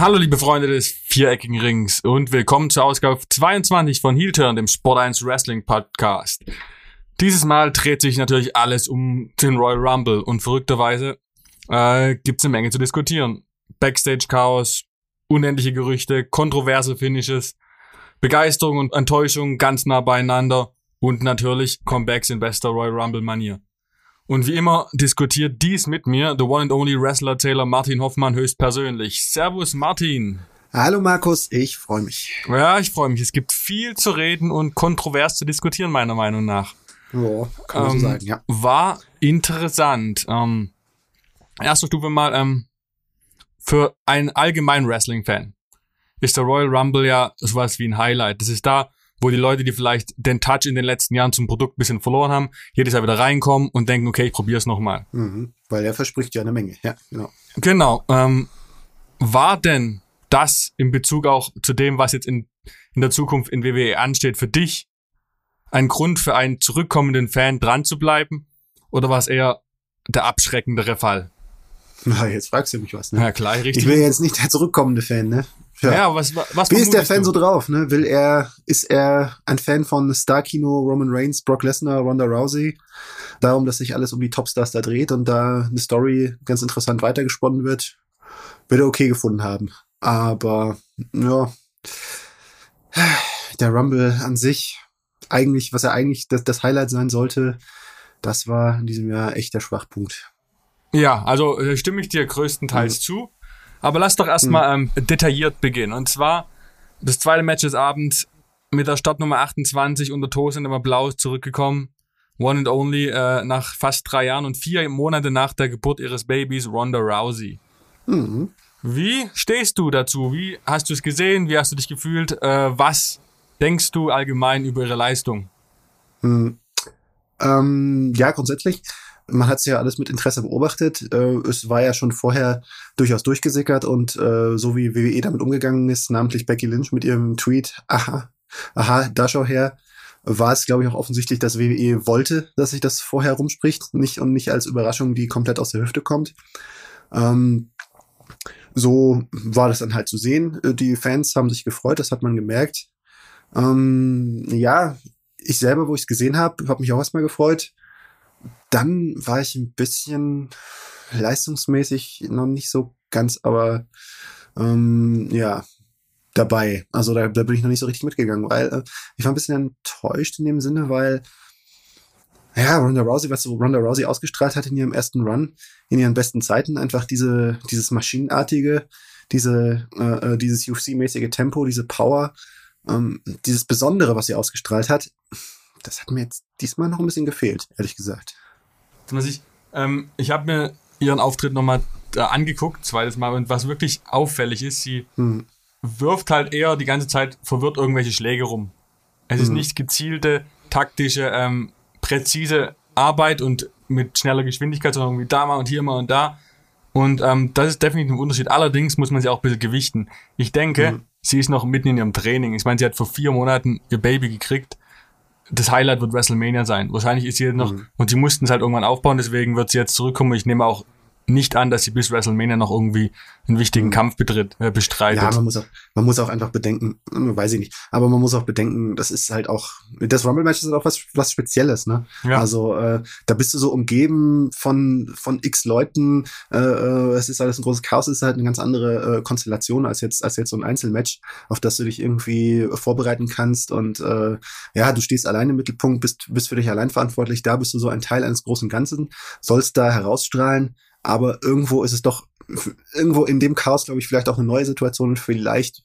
Hallo liebe Freunde des viereckigen Rings und willkommen zur Ausgabe 22 von Heel Turn, dem Sport 1 Wrestling Podcast. Dieses Mal dreht sich natürlich alles um den Royal Rumble und verrückterweise äh, gibt es eine Menge zu diskutieren. Backstage-Chaos, unendliche Gerüchte, kontroverse Finishes, Begeisterung und Enttäuschung ganz nah beieinander und natürlich Comebacks in bester Royal Rumble-Manier. Und wie immer diskutiert dies mit mir the one and only Wrestler Taylor Martin Hoffmann höchstpersönlich. Servus Martin. Hallo Markus, ich freue mich. Ja, ich freue mich. Es gibt viel zu reden und kontrovers zu diskutieren, meiner Meinung nach. Ja, kann man ähm, so sagen, ja. War interessant. Ähm, erste Stufe mal, ähm, für einen allgemeinen Wrestling-Fan ist der Royal Rumble ja sowas wie ein Highlight. Das ist da, wo die Leute, die vielleicht den Touch in den letzten Jahren zum Produkt ein bisschen verloren haben, jedes Jahr wieder reinkommen und denken, okay, ich probiere es nochmal. Mhm, weil er verspricht ja eine Menge, ja, genau. Genau. Ähm, war denn das in Bezug auch zu dem, was jetzt in, in der Zukunft in WWE ansteht, für dich ein Grund für einen zurückkommenden Fan dran zu bleiben? Oder war es eher der abschreckendere Fall? Na, jetzt fragst du mich was, ne? Ja, klar, richtig. Ich bin jetzt nicht der zurückkommende Fan, ne? Ja, ja was, was Wie ist der Fan du? so drauf, ne? Will er, ist er ein Fan von Star-Kino, Roman Reigns, Brock Lesnar, Ronda Rousey? Darum, dass sich alles um die Topstars da dreht und da eine Story ganz interessant weitergesponnen wird, wird er okay gefunden haben. Aber, ja, der Rumble an sich, eigentlich, was er eigentlich das, das Highlight sein sollte, das war in diesem Jahr echt der Schwachpunkt. Ja, also äh, stimme ich dir größtenteils mhm. zu. Aber lass doch erstmal mhm. ähm, detailliert beginnen. Und zwar das zweite Match des Abends mit der Startnummer 28 und der Toe sind immer blau zurückgekommen. One and only äh, nach fast drei Jahren und vier Monate nach der Geburt ihres Babys Ronda Rousey. Mhm. Wie stehst du dazu? Wie hast du es gesehen? Wie hast du dich gefühlt? Äh, was denkst du allgemein über ihre Leistung? Mhm. Ähm, ja, grundsätzlich man hat es ja alles mit Interesse beobachtet. Äh, es war ja schon vorher durchaus durchgesickert und äh, so wie WWE damit umgegangen ist, namentlich Becky Lynch mit ihrem Tweet, aha, aha, da schau her, war es, glaube ich, auch offensichtlich, dass WWE wollte, dass sich das vorher rumspricht, nicht und nicht als Überraschung, die komplett aus der Hüfte kommt. Ähm, so war das dann halt zu sehen. Äh, die Fans haben sich gefreut, das hat man gemerkt. Ähm, ja, ich selber, wo ich es gesehen habe, habe mich auch erstmal gefreut dann war ich ein bisschen leistungsmäßig noch nicht so ganz, aber ähm, ja, dabei. Also da, da bin ich noch nicht so richtig mitgegangen, weil äh, ich war ein bisschen enttäuscht in dem Sinne, weil ja, Ronda Rousey, was so Ronda Rousey ausgestrahlt hat in ihrem ersten Run, in ihren besten Zeiten, einfach diese, dieses maschinenartige, diese, äh, äh dieses UFC-mäßige Tempo, diese Power, ähm, dieses Besondere, was sie ausgestrahlt hat, das hat mir jetzt diesmal noch ein bisschen gefehlt, ehrlich gesagt. Ich ähm, ich habe mir ihren Auftritt nochmal äh, angeguckt, zweites Mal, und was wirklich auffällig ist, sie hm. wirft halt eher die ganze Zeit verwirrt irgendwelche Schläge rum. Es hm. ist nicht gezielte, taktische, ähm, präzise Arbeit und mit schneller Geschwindigkeit, sondern irgendwie da mal und hier mal und da. Und ähm, das ist definitiv ein Unterschied. Allerdings muss man sie auch ein bisschen gewichten. Ich denke, mhm. sie ist noch mitten in ihrem Training. Ich meine, sie hat vor vier Monaten ihr Baby gekriegt das Highlight wird WrestleMania sein. Wahrscheinlich ist sie noch, mhm. und sie mussten es halt irgendwann aufbauen, deswegen wird sie jetzt zurückkommen. Ich nehme auch nicht an, dass sie bis WrestleMania noch irgendwie einen wichtigen mhm. Kampf betritt, äh, bestreitet. Ja, man muss auch, man muss auch einfach bedenken, hm, weiß ich nicht, aber man muss auch bedenken, das ist halt auch, das Rumble-Match ist halt auch was, was Spezielles, ne? Ja. Also, äh, da bist du so umgeben von, von x Leuten, äh, äh, es ist alles ein großes Chaos, es ist halt eine ganz andere äh, Konstellation als jetzt, als jetzt so ein Einzelmatch, auf das du dich irgendwie vorbereiten kannst und, äh, ja, du stehst allein im Mittelpunkt, bist, bist für dich allein verantwortlich, da bist du so ein Teil eines großen Ganzen, sollst da herausstrahlen, aber irgendwo ist es doch, irgendwo in dem Chaos, glaube ich, vielleicht auch eine neue Situation und vielleicht,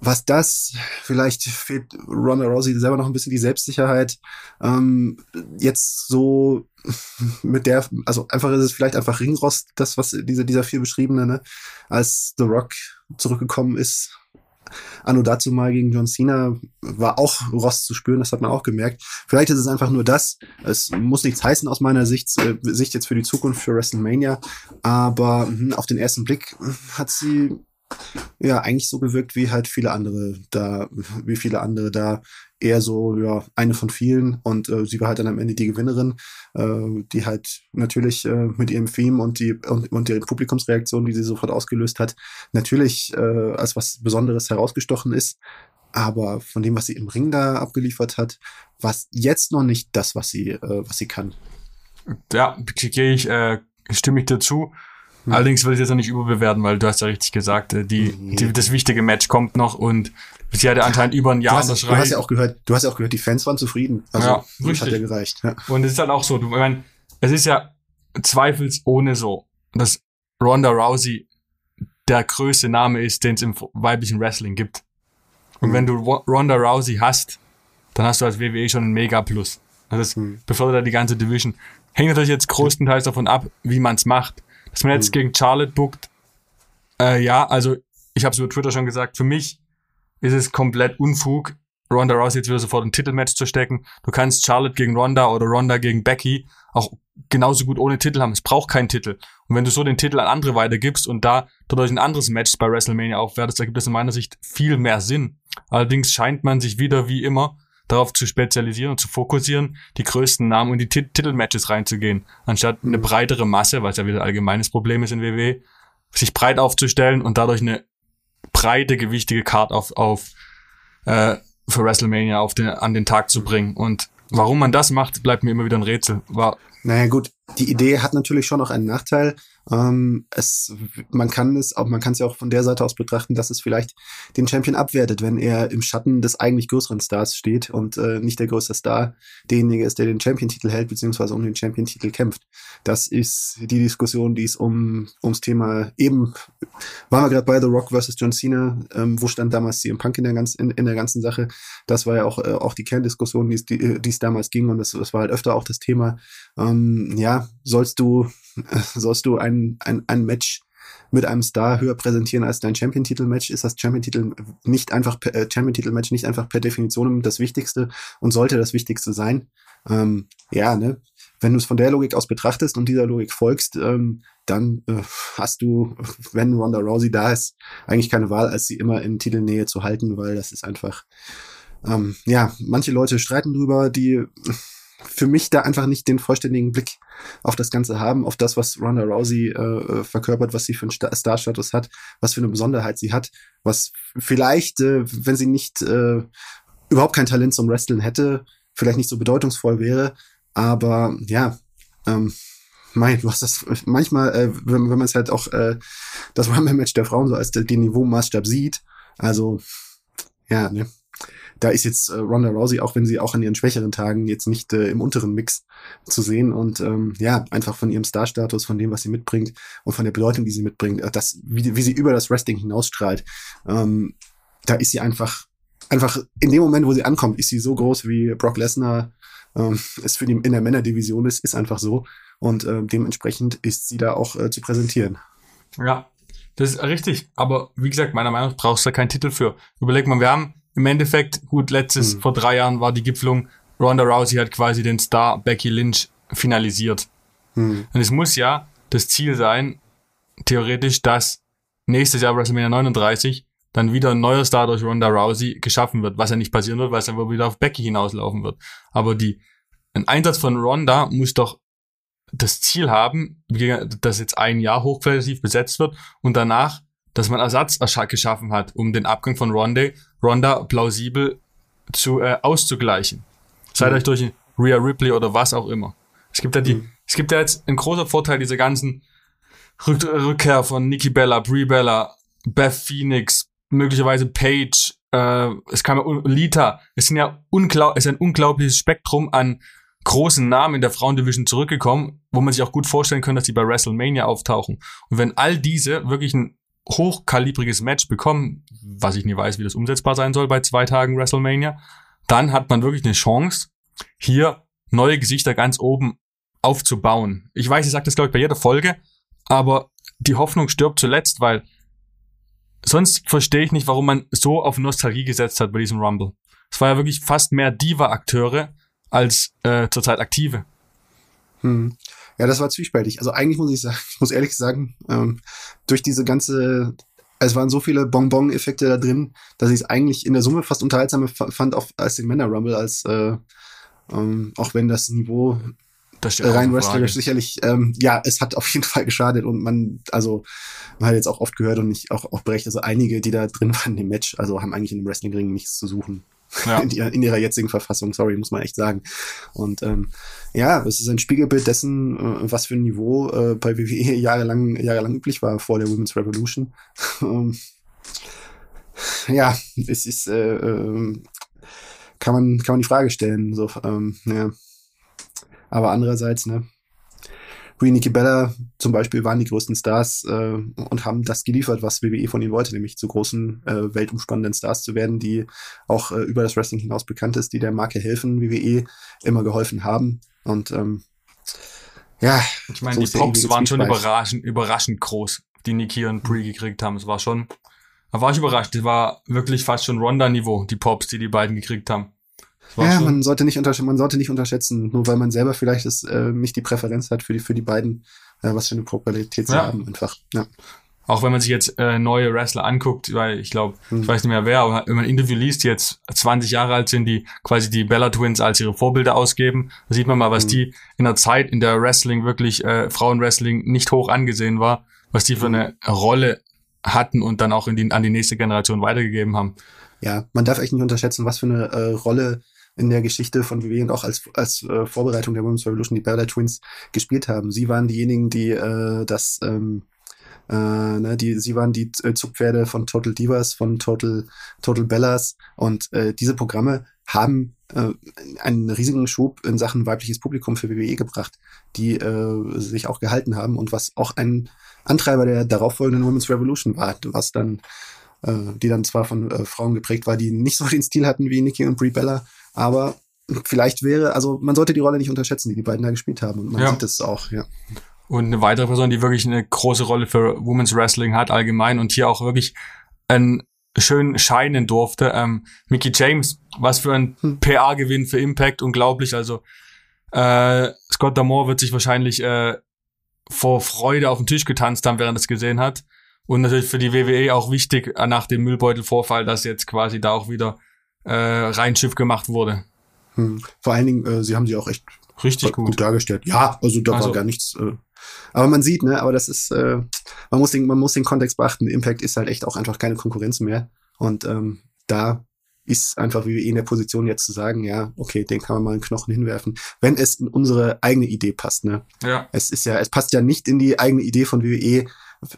was das, vielleicht fehlt Ronda Rousey selber noch ein bisschen die Selbstsicherheit, ähm, jetzt so mit der, also einfach ist es vielleicht einfach Ringrost, das, was diese, dieser vier beschriebene, ne, als The Rock zurückgekommen ist, Anno dazu mal gegen John Cena war auch Rost zu spüren, das hat man auch gemerkt. Vielleicht ist es einfach nur das. Es muss nichts heißen aus meiner Sicht, äh, Sicht jetzt für die Zukunft für WrestleMania. Aber mh, auf den ersten Blick hat sie ja eigentlich so gewirkt wie halt viele andere da, wie viele andere da eher so ja eine von vielen und äh, sie war halt dann am Ende die Gewinnerin, äh, die halt natürlich äh, mit ihrem Theme und die und, und der Publikumsreaktion, die sie sofort ausgelöst hat, natürlich äh, als was Besonderes herausgestochen ist. Aber von dem, was sie im Ring da abgeliefert hat, war jetzt noch nicht das, was sie, äh, was sie kann. Ja, gehe ich, äh, stimme ich dazu. Hm. Allerdings will ich das ja nicht überbewerten, weil du hast ja richtig gesagt, äh, die, nee. die, das wichtige Match kommt noch und sie hatte anscheinend über ein Jahr du hast, du hast ja auch gehört, du hast ja auch gehört, die Fans waren zufrieden. Also ja, das richtig. hat ja gereicht. Ja. Und es ist halt auch so, du, ich meine, es ist ja zweifelsohne so, dass Ronda Rousey der größte Name ist, den es im weiblichen Wrestling gibt. Und hm. wenn du Ronda Rousey hast, dann hast du als WWE schon einen Mega Plus. Also das hm. befördert die ganze Division. Hängt natürlich jetzt größtenteils davon ab, wie man es macht. Dass man jetzt mhm. gegen Charlotte bookt, äh, ja, also ich habe es über Twitter schon gesagt, für mich ist es komplett Unfug, Ronda Rousey jetzt wieder sofort ein Titelmatch zu stecken. Du kannst Charlotte gegen Ronda oder Ronda gegen Becky auch genauso gut ohne Titel haben. Es braucht keinen Titel. Und wenn du so den Titel an andere weitergibst und da dadurch ein anderes Match bei WrestleMania aufwertest, da gibt es in meiner Sicht viel mehr Sinn. Allerdings scheint man sich wieder wie immer darauf zu spezialisieren und zu fokussieren, die größten Namen und die Titelmatches reinzugehen, anstatt eine mhm. breitere Masse, was ja wieder ein allgemeines Problem ist in WWE, sich breit aufzustellen und dadurch eine breite, gewichtige Card auf, auf äh, für WrestleMania auf den, an den Tag zu bringen. Und warum man das macht, bleibt mir immer wieder ein Rätsel. War, naja gut, die Idee hat natürlich schon noch einen Nachteil. Ähm, es, man kann es, auch, man kann es ja auch von der Seite aus betrachten, dass es vielleicht den Champion abwertet, wenn er im Schatten des eigentlich größeren Stars steht und äh, nicht der größte Star derjenige ist, der den Champion-Titel hält, beziehungsweise um den Champion-Titel kämpft. Das ist die Diskussion, die es um, ums Thema eben, waren wir gerade bei The Rock versus John Cena, ähm, wo stand damals CM Punk in der, ganz, in, in der ganzen Sache. Das war ja auch, äh, auch die Kerndiskussion, die es die, die damals ging und das, das war halt öfter auch das Thema. Ähm, ja, sollst du, sollst du ein, ein, ein Match mit einem Star höher präsentieren als dein Champion-Titel-Match, ist das Champion-Titel nicht einfach äh, Champion-Titel-Match nicht einfach per Definition das Wichtigste und sollte das Wichtigste sein. Ähm, ja, ne? Wenn du es von der Logik aus betrachtest und dieser Logik folgst, ähm, dann äh, hast du, wenn Ronda Rousey da ist, eigentlich keine Wahl, als sie immer in Titelnähe zu halten, weil das ist einfach, ähm, ja, manche Leute streiten drüber, die für mich da einfach nicht den vollständigen Blick auf das Ganze haben, auf das, was Ronda Rousey äh, äh verkörpert, was sie für einen Star-Status hat, was für eine Besonderheit sie hat, was vielleicht, äh, wenn sie nicht äh, überhaupt kein Talent zum Wrestling hätte, vielleicht nicht so bedeutungsvoll wäre. Aber ja, ähm, mein, du hast das manchmal, äh, wenn, wenn man es halt auch äh, das Rumble-Match der Frauen so als den Niveau-Maßstab sieht, also ja, ne, da ist jetzt äh, Ronda Rousey, auch wenn sie auch an ihren schwächeren Tagen jetzt nicht äh, im unteren Mix zu sehen und ähm, ja, einfach von ihrem Star-Status, von dem, was sie mitbringt und von der Bedeutung, die sie mitbringt, äh, das, wie, wie sie über das Wrestling hinausstrahlt, ähm, da ist sie einfach, einfach in dem Moment, wo sie ankommt, ist sie so groß wie Brock Lesnar ähm, es für die in der Männerdivision ist, ist einfach so und äh, dementsprechend ist sie da auch äh, zu präsentieren. Ja, das ist richtig. Aber wie gesagt, meiner Meinung nach brauchst du da keinen Titel für. Überleg mal, wir haben im Endeffekt, gut, letztes, hm. vor drei Jahren war die Gipfelung, Ronda Rousey hat quasi den Star Becky Lynch finalisiert. Hm. Und es muss ja das Ziel sein, theoretisch, dass nächstes Jahr WrestleMania 39 dann wieder ein neuer Star durch Ronda Rousey geschaffen wird, was ja nicht passieren wird, weil es dann wieder auf Becky hinauslaufen wird. Aber die, ein Einsatz von Ronda muss doch das Ziel haben, dass jetzt ein Jahr hochqualitativ besetzt wird und danach dass man Ersatz geschaffen hat, um den Abgang von Ronda, Ronda plausibel zu äh, auszugleichen. Sei mhm. euch durch Rhea Ripley oder was auch immer. Es gibt ja die, mhm. es gibt ja jetzt ein großer Vorteil dieser ganzen Rück Rückkehr von Nikki Bella, Brie Bella, Beth Phoenix, möglicherweise Paige, äh, es kam ja Lita. Es sind ja unglaublich, es ist ein unglaubliches Spektrum an großen Namen in der Frauendivision zurückgekommen, wo man sich auch gut vorstellen kann, dass die bei WrestleMania auftauchen. Und wenn all diese wirklich ein hochkalibriges Match bekommen, was ich nie weiß, wie das umsetzbar sein soll bei zwei Tagen WrestleMania, dann hat man wirklich eine Chance, hier neue Gesichter ganz oben aufzubauen. Ich weiß, ich sage das, glaube ich, bei jeder Folge, aber die Hoffnung stirbt zuletzt, weil sonst verstehe ich nicht, warum man so auf Nostalgie gesetzt hat bei diesem Rumble. Es war ja wirklich fast mehr Diva-Akteure als äh, zurzeit aktive. Hm. Ja, das war zwiespältig. Also eigentlich muss ich sagen, ich muss ehrlich sagen, ähm, durch diese ganze es waren so viele Bonbon-Effekte da drin, dass ich es eigentlich in der Summe fast unterhaltsamer fand auf, als den Männer Rumble, als äh, ähm, auch wenn das Niveau das rein wrestlerisch sicherlich, ähm, ja, es hat auf jeden Fall geschadet und man, also man hat jetzt auch oft gehört und nicht auch, auch berechtigt, also einige, die da drin waren im Match, also haben eigentlich in dem Wrestlingring nichts zu suchen. Ja. In, ihrer, in, ihrer jetzigen Verfassung, sorry, muss man echt sagen. Und ähm, ja, es ist ein Spiegelbild dessen, äh, was für ein Niveau äh, bei WWE jahrelang, jahrelang üblich war vor der Women's Revolution. ähm, ja, es ist, äh, äh, kann man, kann man die Frage stellen. So, ähm, ja. Aber andererseits, ne, Brie Nikki Bella zum Beispiel waren die größten Stars äh, und haben das geliefert, was WWE von ihnen wollte, nämlich zu großen, äh, weltumspannenden Stars zu werden, die auch äh, über das Wrestling hinaus bekannt ist, die der Marke helfen, WWE immer geholfen haben. Und ähm, ja, ich meine, so die Pops waren schon überraschend, überraschend groß, die Nikki und Brie gekriegt haben. Es war schon, da war ich überrascht. Das war wirklich fast schon Ronda-Niveau, die Pops, die die beiden gekriegt haben. Ja, so. man sollte nicht unterschätzen, man sollte nicht unterschätzen, nur weil man selber vielleicht das, äh, nicht die Präferenz hat für die, für die beiden, äh, was für eine Popularität sie ja. haben, einfach. Ja. Auch wenn man sich jetzt äh, neue Wrestler anguckt, weil ich glaube, hm. ich weiß nicht mehr wer, aber wenn man ein Interview liest, jetzt 20 Jahre alt sind, die quasi die Bella Twins als ihre Vorbilder ausgeben, da sieht man mal, was hm. die in der Zeit in der Wrestling wirklich, äh, Frauenwrestling nicht hoch angesehen war, was die für hm. eine Rolle hatten und dann auch in die, an die nächste Generation weitergegeben haben. Ja, man darf echt nicht unterschätzen, was für eine äh, Rolle in der Geschichte von WWE und auch als, als äh, Vorbereitung der Women's Revolution die Bella Twins gespielt haben. Sie waren diejenigen, die äh, das, ähm, äh, ne, die, sie waren die äh, Zugpferde von Total Divas, von Total, Total Bellas und äh, diese Programme haben äh, einen riesigen Schub in Sachen weibliches Publikum für WWE gebracht, die äh, sich auch gehalten haben und was auch ein Antreiber der darauffolgenden Women's Revolution war, was dann äh, die dann zwar von äh, Frauen geprägt war, die nicht so den Stil hatten wie Nikki und Brie Bella, aber vielleicht wäre, also man sollte die Rolle nicht unterschätzen, die die beiden da gespielt haben. Und man ja. sieht es auch, ja. Und eine weitere Person, die wirklich eine große Rolle für Women's Wrestling hat allgemein und hier auch wirklich einen schön scheinen durfte. Ähm, Mickey James, was für ein hm. PA-Gewinn für Impact, unglaublich. Also äh, Scott Damore wird sich wahrscheinlich äh, vor Freude auf den Tisch getanzt haben, während er es gesehen hat. Und natürlich für die WWE auch wichtig äh, nach dem Müllbeutelvorfall, dass jetzt quasi da auch wieder äh, Reinschiff gemacht wurde. Hm. Vor allen Dingen, äh, sie haben sie auch echt richtig gut, gut dargestellt. Ja, also da also, war gar nichts. Äh, aber man sieht, ne, aber das ist, äh, man muss den, man muss den Kontext beachten. Impact ist halt echt auch einfach keine Konkurrenz mehr. Und ähm, da ist einfach wie wir in der Position jetzt zu sagen, ja, okay, den kann man mal einen Knochen hinwerfen, wenn es in unsere eigene Idee passt, ne? Ja. Es ist ja, es passt ja nicht in die eigene Idee von WWE,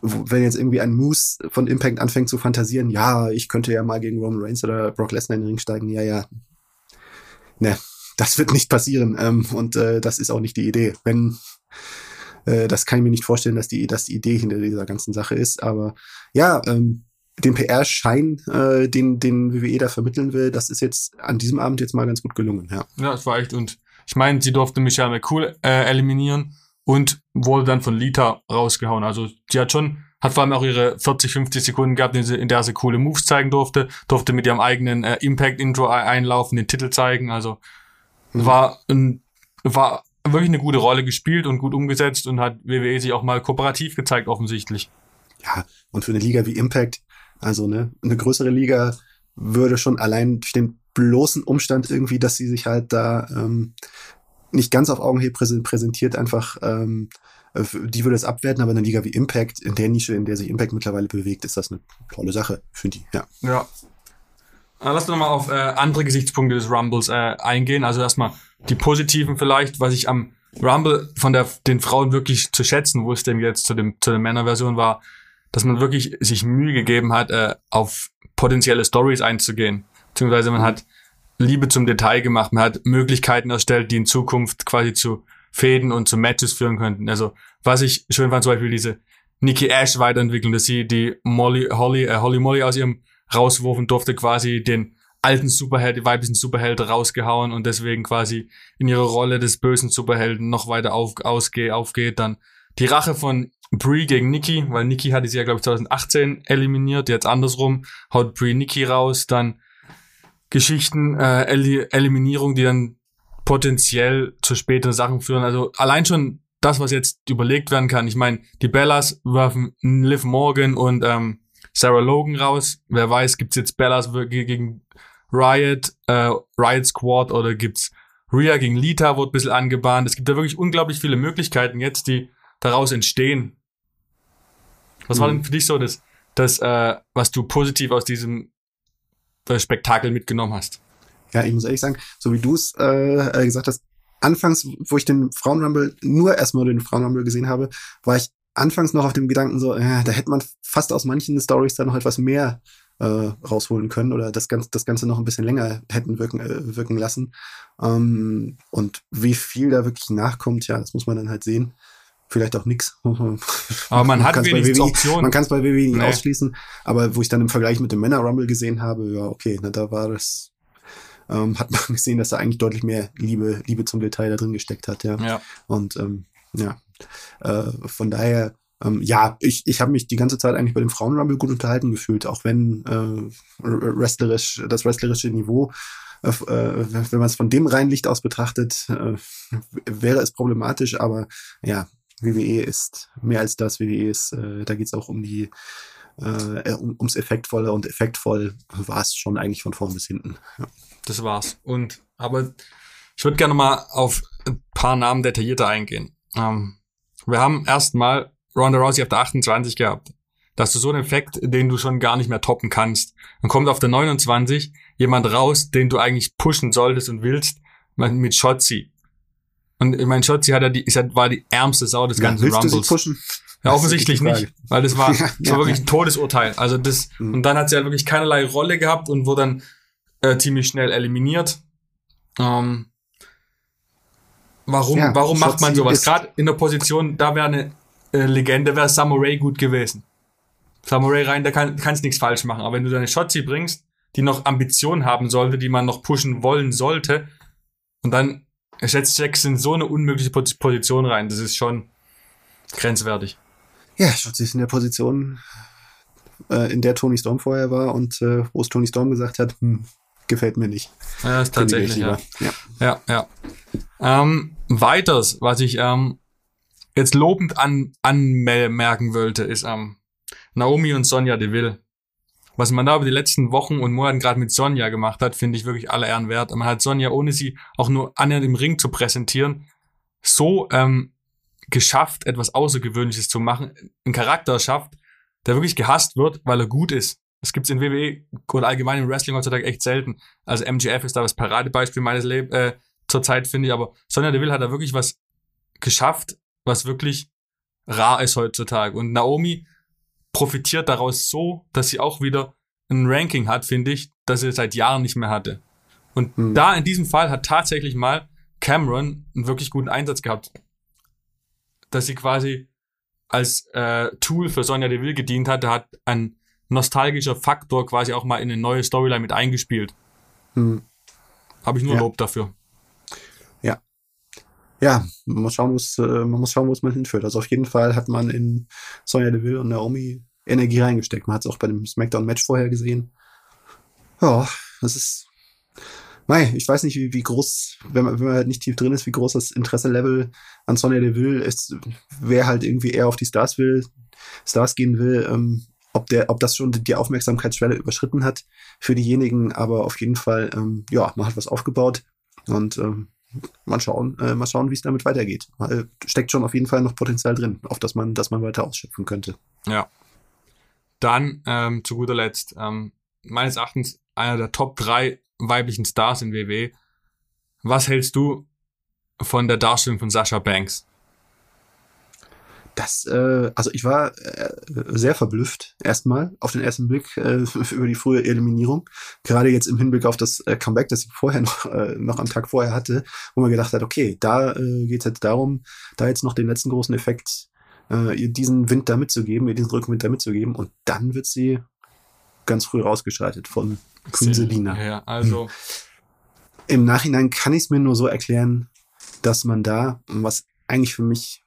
wenn jetzt irgendwie ein Moose von Impact anfängt zu fantasieren, ja, ich könnte ja mal gegen Roman Reigns oder Brock Lesnar in den Ring steigen, ja, ja. Ne, das wird nicht passieren. Ähm, und äh, das ist auch nicht die Idee. Wenn äh, das kann ich mir nicht vorstellen, dass die, dass die Idee hinter dieser ganzen Sache ist. Aber ja, ähm, den PR-Schein, äh, den, den WWE da vermitteln will, das ist jetzt an diesem Abend jetzt mal ganz gut gelungen, ja. Ja, es war echt. Und ich meine, sie durfte Michelle McCool äh, eliminieren und wurde dann von Lita rausgehauen. Also die hat schon, hat vor allem auch ihre 40, 50 Sekunden gehabt, in, der sie coole Moves zeigen durfte, durfte mit ihrem eigenen äh, Impact-Intro einlaufen, den Titel zeigen. Also mhm. war, ein, war wirklich eine gute Rolle gespielt und gut umgesetzt und hat WWE sich auch mal kooperativ gezeigt, offensichtlich. Ja, und für eine Liga wie Impact, also ne, eine größere Liga würde schon allein durch den bloßen Umstand irgendwie, dass sie sich halt da ähm, nicht ganz auf Augenhöhe präsentiert, einfach ähm, äh, die würde es abwerten, aber in einer Liga wie Impact, in der Nische, in der sich Impact mittlerweile bewegt, ist das eine tolle Sache für die, ja. Ja. Äh, lass uns nochmal auf äh, andere Gesichtspunkte des Rumbles äh, eingehen. Also erstmal die positiven vielleicht, was ich am Rumble von der, den Frauen wirklich zu schätzen wusste, jetzt zu, dem, zu der Männerversion war, dass man wirklich sich Mühe gegeben hat, äh, auf potenzielle Stories einzugehen. Beziehungsweise man hat Liebe zum Detail gemacht. Man hat Möglichkeiten erstellt, die in Zukunft quasi zu Fäden und zu Matches führen könnten. Also was ich schön fand, zum Beispiel diese Nikki Ash Weiterentwicklung, dass sie die Molly, Holly, äh, Holly Molly aus ihrem rauswurfen durfte, quasi den alten Superheld, die weiblichen Superheld rausgehauen und deswegen quasi in ihrer Rolle des bösen Superhelden noch weiter auf, ausgeht, aufgeht. Dann die Rache von Brie gegen Nikki, weil Nikki hatte sie ja, glaube ich, 2018 eliminiert, jetzt andersrum, haut Brie Nikki raus, dann Geschichten, äh, El Eliminierung, die dann potenziell zu späteren Sachen führen. Also allein schon das, was jetzt überlegt werden kann. Ich meine, die Bellas werfen Liv Morgan und ähm, Sarah Logan raus. Wer weiß, gibt's jetzt Bellas gegen Riot, äh, Riot Squad oder gibt's Rhea gegen Lita, wird ein bisschen angebahnt. Es gibt da wirklich unglaublich viele Möglichkeiten jetzt, die daraus entstehen. Was mhm. war denn für dich so das, das äh, was du positiv aus diesem Spektakel mitgenommen hast? Ja, ich muss ehrlich sagen, so wie du es äh, äh, gesagt hast, anfangs, wo ich den Frauenrumble nur erstmal den Frauenrumble gesehen habe, war ich anfangs noch auf dem Gedanken so, ja, da hätte man fast aus manchen Stories dann noch etwas mehr äh, rausholen können oder das Ganze, das Ganze noch ein bisschen länger hätten wirken, äh, wirken lassen. Ähm, und wie viel da wirklich nachkommt, ja, das muss man dann halt sehen. Vielleicht auch nix. Aber man hat wenig Optionen. Man kann es bei WWE nicht nee. ausschließen. Aber wo ich dann im Vergleich mit dem Männer Rumble gesehen habe, ja, okay, na, da war das ähm, hat man gesehen, dass da eigentlich deutlich mehr Liebe, Liebe zum Detail da drin gesteckt hat, ja. ja. Und ähm, ja, äh, von daher, ähm, ja, ich, ich habe mich die ganze Zeit eigentlich bei dem Frauenrumble gut unterhalten gefühlt, auch wenn äh, wrestlerisch, das wrestlerische Niveau äh, äh wenn man es von dem reinen Licht aus betrachtet, äh, wäre es problematisch, aber ja, WWE ist mehr als das. WWE ist, äh, da geht es auch um die äh, um, ums Effektvolle und effektvoll war es schon eigentlich von vorn bis hinten. Ja das war's. Und aber ich würde gerne mal auf ein paar Namen detaillierter eingehen. Ähm, wir haben erstmal Ronda Rousey auf der 28 gehabt. Das ist so ein Effekt, den du schon gar nicht mehr toppen kannst. Dann kommt auf der 29 jemand raus, den du eigentlich pushen solltest und willst, mit Shotzi. Und ich meine, Shotzi hat ja die, ist ja, war die ärmste Sau des ja, ganzen Rumbles. Du sie pushen? Ja, offensichtlich nicht, weil das war, das war wirklich ein Todesurteil. Also das, mhm. und dann hat sie halt wirklich keinerlei Rolle gehabt und wo dann äh, ziemlich schnell eliminiert. Ähm, warum ja, warum macht man sowas? Gerade in der Position, da wäre eine äh, Legende, wäre Samurai gut gewesen. Samurai rein, da kann, kannst nichts falsch machen. Aber wenn du deine Shotzi bringst, die noch Ambitionen haben sollte, die man noch pushen wollen sollte, und dann setzt Jax in so eine unmögliche Position rein, das ist schon grenzwertig. Ja, Shotzi ist in der Position, äh, in der Tony Storm vorher war und äh, wo es Tony Storm gesagt hat, hm, gefällt mir nicht. Ja, ist tatsächlich, ja. Ja, ja. ja. Ähm, weiters, was ich ähm, jetzt lobend an, anmerken wollte, ist ähm, Naomi und Sonja Deville. Was man da über die letzten Wochen und Monaten gerade mit Sonja gemacht hat, finde ich wirklich alle Ehren wert. Man hat Sonja, ohne sie auch nur annähernd im Ring zu präsentieren, so ähm, geschafft, etwas Außergewöhnliches zu machen, einen Charakter schafft, der wirklich gehasst wird, weil er gut ist. Das gibt's in WWE und allgemein im Wrestling heutzutage echt selten. Also MGF ist da das Paradebeispiel meines Lebens äh, zurzeit, finde ich. Aber Sonja Deville hat da wirklich was geschafft, was wirklich rar ist heutzutage. Und Naomi profitiert daraus so, dass sie auch wieder ein Ranking hat, finde ich, das sie seit Jahren nicht mehr hatte. Und hm. da in diesem Fall hat tatsächlich mal Cameron einen wirklich guten Einsatz gehabt. Dass sie quasi als äh, Tool für Sonja Deville gedient hat, hat ein nostalgischer Faktor quasi auch mal in eine neue Storyline mit eingespielt. Hm. Habe ich nur ja. Lob dafür. Ja. Man muss schauen, wo es, äh, man muss schauen, wo es mal hinführt. Also auf jeden Fall hat man in Sonja Deville und Naomi Energie reingesteckt. Man hat es auch bei dem SmackDown-Match vorher gesehen. Ja, das ist. Mei, ich weiß nicht, wie, wie groß, wenn man, wenn man halt nicht tief drin ist, wie groß das Interesse-Level an Sonja Deville ist, wer halt irgendwie eher auf die Stars will, Stars gehen will, ähm, ob der, ob das schon die Aufmerksamkeitsschwelle überschritten hat für diejenigen, aber auf jeden Fall, ähm, ja, man hat was aufgebaut und ähm, mal schauen, äh, mal schauen, wie es damit weitergeht. Weil steckt schon auf jeden Fall noch Potenzial drin, auf das man, das man weiter ausschöpfen könnte. Ja. Dann ähm, zu guter Letzt, ähm, meines Erachtens einer der Top 3 weiblichen Stars in WW. Was hältst du von der Darstellung von Sascha Banks? Das, äh, also ich war äh, sehr verblüfft erstmal auf den ersten Blick äh, über die frühe Eliminierung. Gerade jetzt im Hinblick auf das äh, Comeback, das ich vorher noch, äh, noch am Tag vorher hatte, wo man gedacht hat, okay, da äh, geht es jetzt darum, da jetzt noch den letzten großen Effekt, äh, ihr diesen Wind da mitzugeben, ihr diesen Rückenwind da mitzugeben und dann wird sie ganz früh rausgeschaltet von Queen Selina. Ja, also. Im Nachhinein kann ich es mir nur so erklären, dass man da, was eigentlich für mich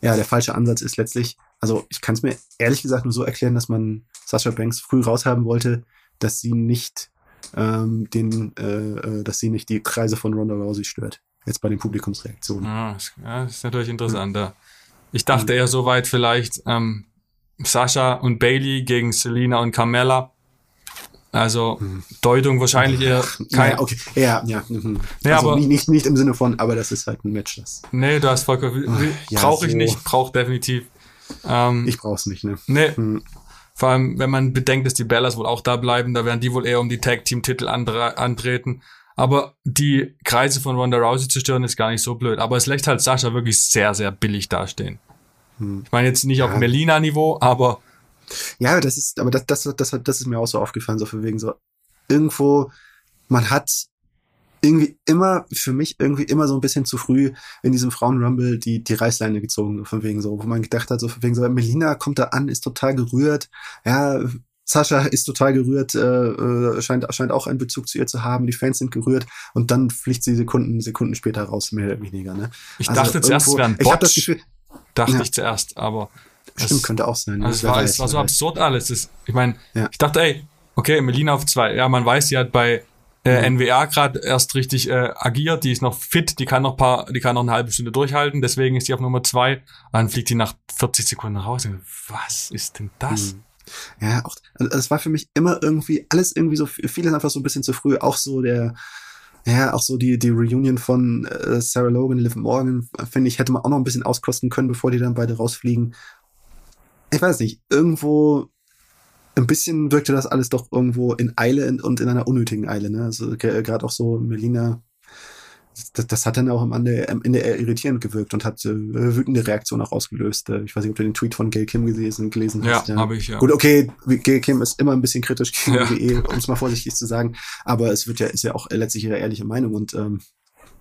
ja, der falsche Ansatz ist letztlich, also ich kann es mir ehrlich gesagt nur so erklären, dass man Sascha Banks früh raushaben wollte, dass sie nicht ähm, den, äh, äh, dass sie nicht die Kreise von Ronda Rousey stört. Jetzt bei den Publikumsreaktionen. Ah, ja, das ist natürlich interessant. Ja. Ich dachte eher so weit vielleicht, ähm, Sascha und Bailey gegen Selina und Carmella. Also Deutung wahrscheinlich eher kein. Ja, okay. Ja, ja. Mhm. Nee, also aber- nicht, nicht, nicht im Sinne von, aber das ist halt ein Match, das. Nee, du hast vollkommen. ja, brauche ich so. nicht, brauche definitiv. Ähm, Ich brauch's nicht, ne? nee. Hm. Vor allem, wenn man bedenkt, dass die Bellas wohl auch da bleiben, da werden die wohl eher um die Tag-Team-Titel antreten. Aber die Kreise von Ronda Rousey zu stören, ist gar nicht so blöd. Aber es lässt halt Sascha wirklich sehr, sehr billig dastehen. Ich meine jetzt nicht auf Ja. Melina-Niveau, aber Ja, das ist, aber das, das, das, das ist mir auch so aufgefallen, so von wegen so, irgendwo, man hat irgendwie immer, für mich irgendwie immer so ein bisschen zu früh in diesem Frauen-Rumble die, die Reißleine gezogen, von wegen so, wo man gedacht hat, so von wegen so, Melina kommt da an, ist total gerührt, ja, Sascha ist total gerührt, äh, äh, scheint, scheint auch einen Bezug zu ihr zu haben, die Fans sind gerührt und dann fliegt sie Sekunden, Sekunden später raus, mehr oder weniger, ne? ich Also dachte zuerst, es irgendwo- wäre ein Ich habe das. Gefühl, Dachte Ja. ich zuerst, aber stimmt, könnte auch sein. Also es war, weiß, es war so weiß. absurd alles. Das, ich meine, Ja. ich dachte, ey, okay, Melina auf zwei. Ja, man weiß, die hat bei äh, Mhm. NWR gerade erst richtig äh, agiert. Die ist noch fit, die kann noch paar, die kann noch eine halbe Stunde durchhalten. Deswegen ist die auf Nummer zwei. Dann fliegt die nach 40 Sekunden raus. Und, was ist denn das? Mhm. Ja, auch, also es war für mich immer irgendwie, alles irgendwie so, vieles einfach so ein bisschen zu früh. Auch so der, ja, auch so die, die Reunion von äh, Sarah Logan, Liv Morgan, finde ich, hätte man auch noch ein bisschen auskosten können, bevor die dann beide rausfliegen. Ich weiß nicht, irgendwo ein bisschen wirkte das alles doch irgendwo in Eile und- in einer unnötigen Eile, ne? Also ge- gerade auch so Melina, das, das hat dann auch am Ende, am Ende irritierend gewirkt und hat äh, wütende Reaktionen auch ausgelöst. Äh, Ich weiß nicht, ob du den Tweet von Gail Kim gelesen, gelesen Ja, hast. habe ich ja. Gut, okay, Gail Kim ist immer ein bisschen kritisch gegen Ja. WWE, um es mal vorsichtig zu sagen, aber es wird ja, ist ja auch letztlich ihre ehrliche Meinung und ähm,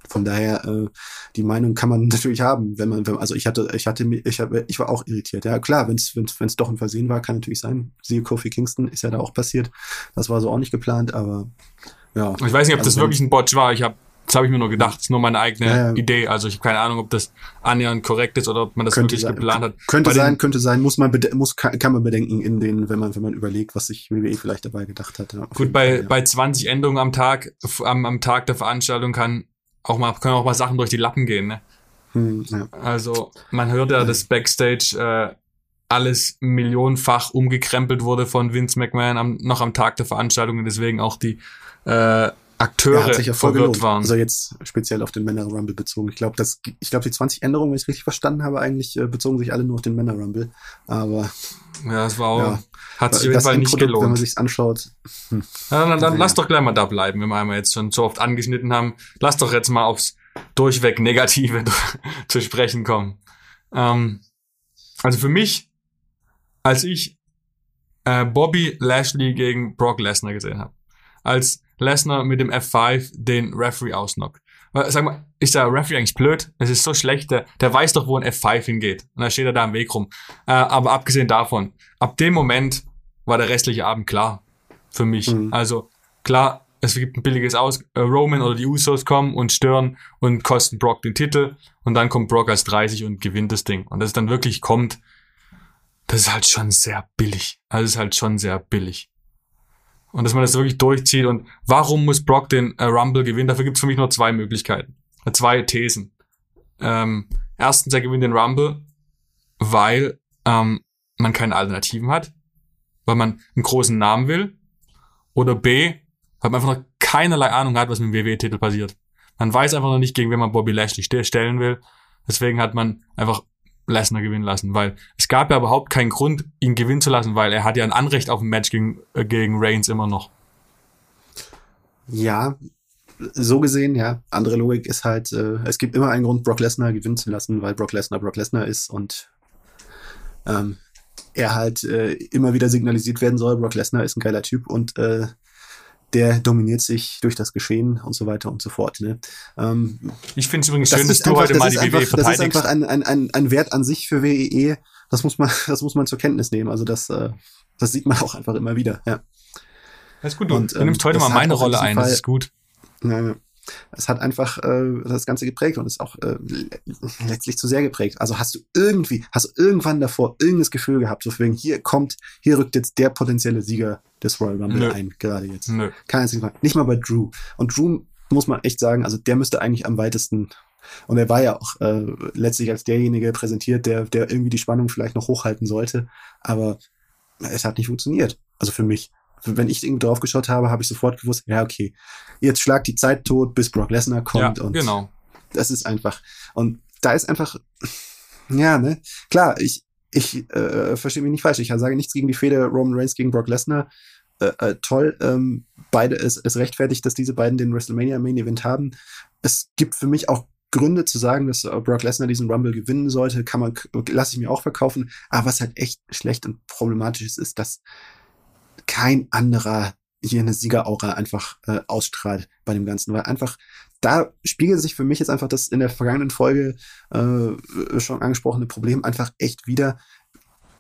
von daher, äh, die Meinung kann man natürlich haben, wenn man, wenn, also ich hatte, ich hatte, ich habe, ich war auch irritiert. Ja, klar, wenn es, wenn es doch ein Versehen war, kann natürlich sein. Siehe Kofi Kingston, ist ja da auch passiert. Das war so auch nicht geplant, aber ja. Ich weiß nicht, ob Also das wirklich ein Botch war. Ich habe, das habe ich mir nur gedacht. Das ist nur meine eigene Ja, ja. Idee. Also ich habe keine Ahnung, ob das annähernd korrekt ist oder ob man das Könnte wirklich sein, geplant hat. Könnte Bei sein, könnte sein, muss man, muss, kann, man bedenken in den, wenn man, wenn man überlegt, was sich WWE vielleicht dabei gedacht hat. Gut, bei, Fall, ja. bei 20 Änderungen am Tag, am, am Tag der Veranstaltung kann auch mal, können auch mal Sachen durch die Lappen gehen, ne? Hm, ja. Also, man hört ja, dass Backstage äh, alles millionenfach umgekrempelt wurde von Vince McMahon am, noch am Tag der Veranstaltung und deswegen auch die äh, Akteure Ja, hat sich ja voll verwirrt gelohnt. waren. Also jetzt speziell auf den Männer Rumble bezogen. Ich glaube, das, ich glaube, die 20 Änderungen, wenn ich richtig verstanden habe, eigentlich äh, bezogen sich alle nur auf den Männer Rumble. Aber ja, das war auch, Ja. hat sich auf jeden das Fall nicht Endprodukt, wenn man gelohnt. sich's anschaut, Ja, dann dann Ja. lass doch gleich mal da bleiben, wenn wir einmal jetzt schon so oft angeschnitten haben. Lass doch jetzt mal aufs durchweg Negative zu sprechen kommen. Ähm, also für mich, als ich äh, Bobby Lashley gegen Brock Lesnar gesehen habe, als Lesnar mit dem F5 den Referee ausnockt. Weil, Sag mal, ist der Referee eigentlich blöd? Es ist so schlecht, der, der weiß doch, wo ein F5 hingeht. Und dann steht er da im Weg rum. Äh, aber abgesehen davon, ab dem Moment war der restliche Abend klar für mich. Mhm. Also klar, es gibt ein billiges Aus. Äh, Roman oder die Usos kommen und stören und kosten Brock den Titel. Und dann kommt Brock als 30 und gewinnt das Ding. Und dass es dann wirklich kommt, das ist halt schon sehr billig. Also es ist halt schon sehr billig. Und dass man das wirklich durchzieht. Und warum muss Brock den äh, Rumble gewinnen? Dafür gibt es für mich nur zwei Möglichkeiten. Äh, zwei Thesen. Ähm, erstens, er gewinnt den Rumble, weil ähm, man keine Alternativen hat, weil man einen großen Namen will. Oder B, weil man einfach noch keinerlei Ahnung hat, was mit dem WWE-Titel passiert. Man weiß einfach noch nicht, gegen wen man Bobby Lashley ste- stellen will. Deswegen hat man einfach Lesnar gewinnen lassen, weil es gab ja überhaupt keinen Grund, ihn gewinnen zu lassen, weil er hat ja ein Anrecht auf ein Match gegen, äh, gegen Reigns immer noch. ja, so gesehen, ja. Andere Logik ist halt, äh, es gibt immer einen Grund, Brock Lesnar gewinnen zu lassen, weil Brock Lesnar Brock Lesnar ist und ähm, er halt äh, immer wieder signalisiert werden soll, Brock Lesnar ist ein geiler Typ und äh, der dominiert sich durch das Geschehen und so weiter und so fort. Ne? Ähm, Ich finde es übrigens das schön, dass du einfach, heute das mal die einfach, WWE das ist verteidigst. einfach ein, ein, ein, ein Wert an sich für WEE. Das muss man, das muss man zur Kenntnis nehmen. Also das, äh, das sieht man auch einfach immer wieder. Ja. Das ist gut, du, Und, du nimmst heute ähm, das mal meine Rolle ein, das Fall- ist gut. Ja, ja. Es hat einfach äh, das Ganze geprägt und ist auch äh, le- letztlich zu sehr geprägt. Also hast du irgendwie, hast du irgendwann davor irgendein Gefühl gehabt, so wegen hier kommt, hier rückt jetzt der potenzielle Sieger des Royal Rumble Nö. ein, gerade jetzt. Nö. Kein einziges Mal. Nicht mal bei Drew. Und Drew muss man echt sagen, also der müsste eigentlich am weitesten Und er war ja auch äh, letztlich als derjenige präsentiert, der, der irgendwie die Spannung vielleicht noch hochhalten sollte. Aber es hat nicht funktioniert. Also für mich. Wenn ich irgendwie drauf geschaut habe, habe ich sofort gewusst, ja, okay, jetzt schlagt die Zeit tot, bis Brock Lesnar kommt. Ja, und genau. das ist einfach. Und da ist einfach, ja, ne, klar, ich, ich äh, verstehe mich nicht falsch. Ich sage nichts gegen die Fehde Roman Reigns gegen Brock Lesnar. Äh, äh, toll, ähm, beide, es, es rechtfertigt, dass diese beiden den WrestleMania Main Event haben. Es gibt für mich auch Gründe zu sagen, dass äh, Brock Lesnar diesen Rumble gewinnen sollte, kann man, lasse ich mir auch verkaufen. Aber was halt echt schlecht und problematisch ist, ist, dass kein anderer hier eine Siegeraura einfach äh, ausstrahlt bei dem Ganzen, weil einfach da spiegelt sich für mich jetzt einfach das in der vergangenen Folge äh, schon angesprochene Problem einfach echt wieder.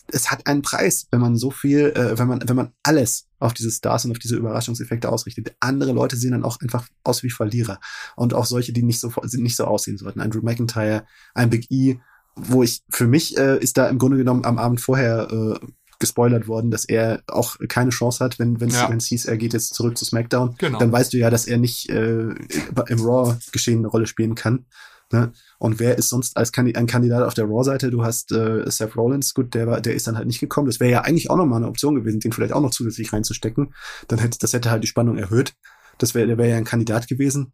Es hat einen Preis, wenn man so viel, äh, wenn man, wenn man alles auf diese Stars und auf diese Überraschungseffekte ausrichtet. Andere Leute sehen dann auch einfach aus wie Verlierer. Und auch solche, die nicht so, nicht so aussehen sollten. Ein Drew McIntyre, ein Big E, wo ich, für mich äh, ist da im Grunde genommen am Abend vorher äh, gespoilert worden, dass er auch keine Chance hat, wenn wenn Ja. es hieß, er geht jetzt zurück zu SmackDown. Genau. Dann weißt du ja, dass er nicht äh, im Raw-Geschehen eine Rolle spielen kann. Ne? Und wer ist sonst als Kandi ein Kandidat auf der Raw-Seite? Du hast äh, Seth Rollins, gut, der war, der ist dann halt nicht gekommen. Das wäre ja eigentlich auch nochmal eine Option gewesen, den vielleicht auch noch zusätzlich reinzustecken. Dann hätte das hätte halt die Spannung erhöht. Das wäre, der wäre ja ein Kandidat gewesen.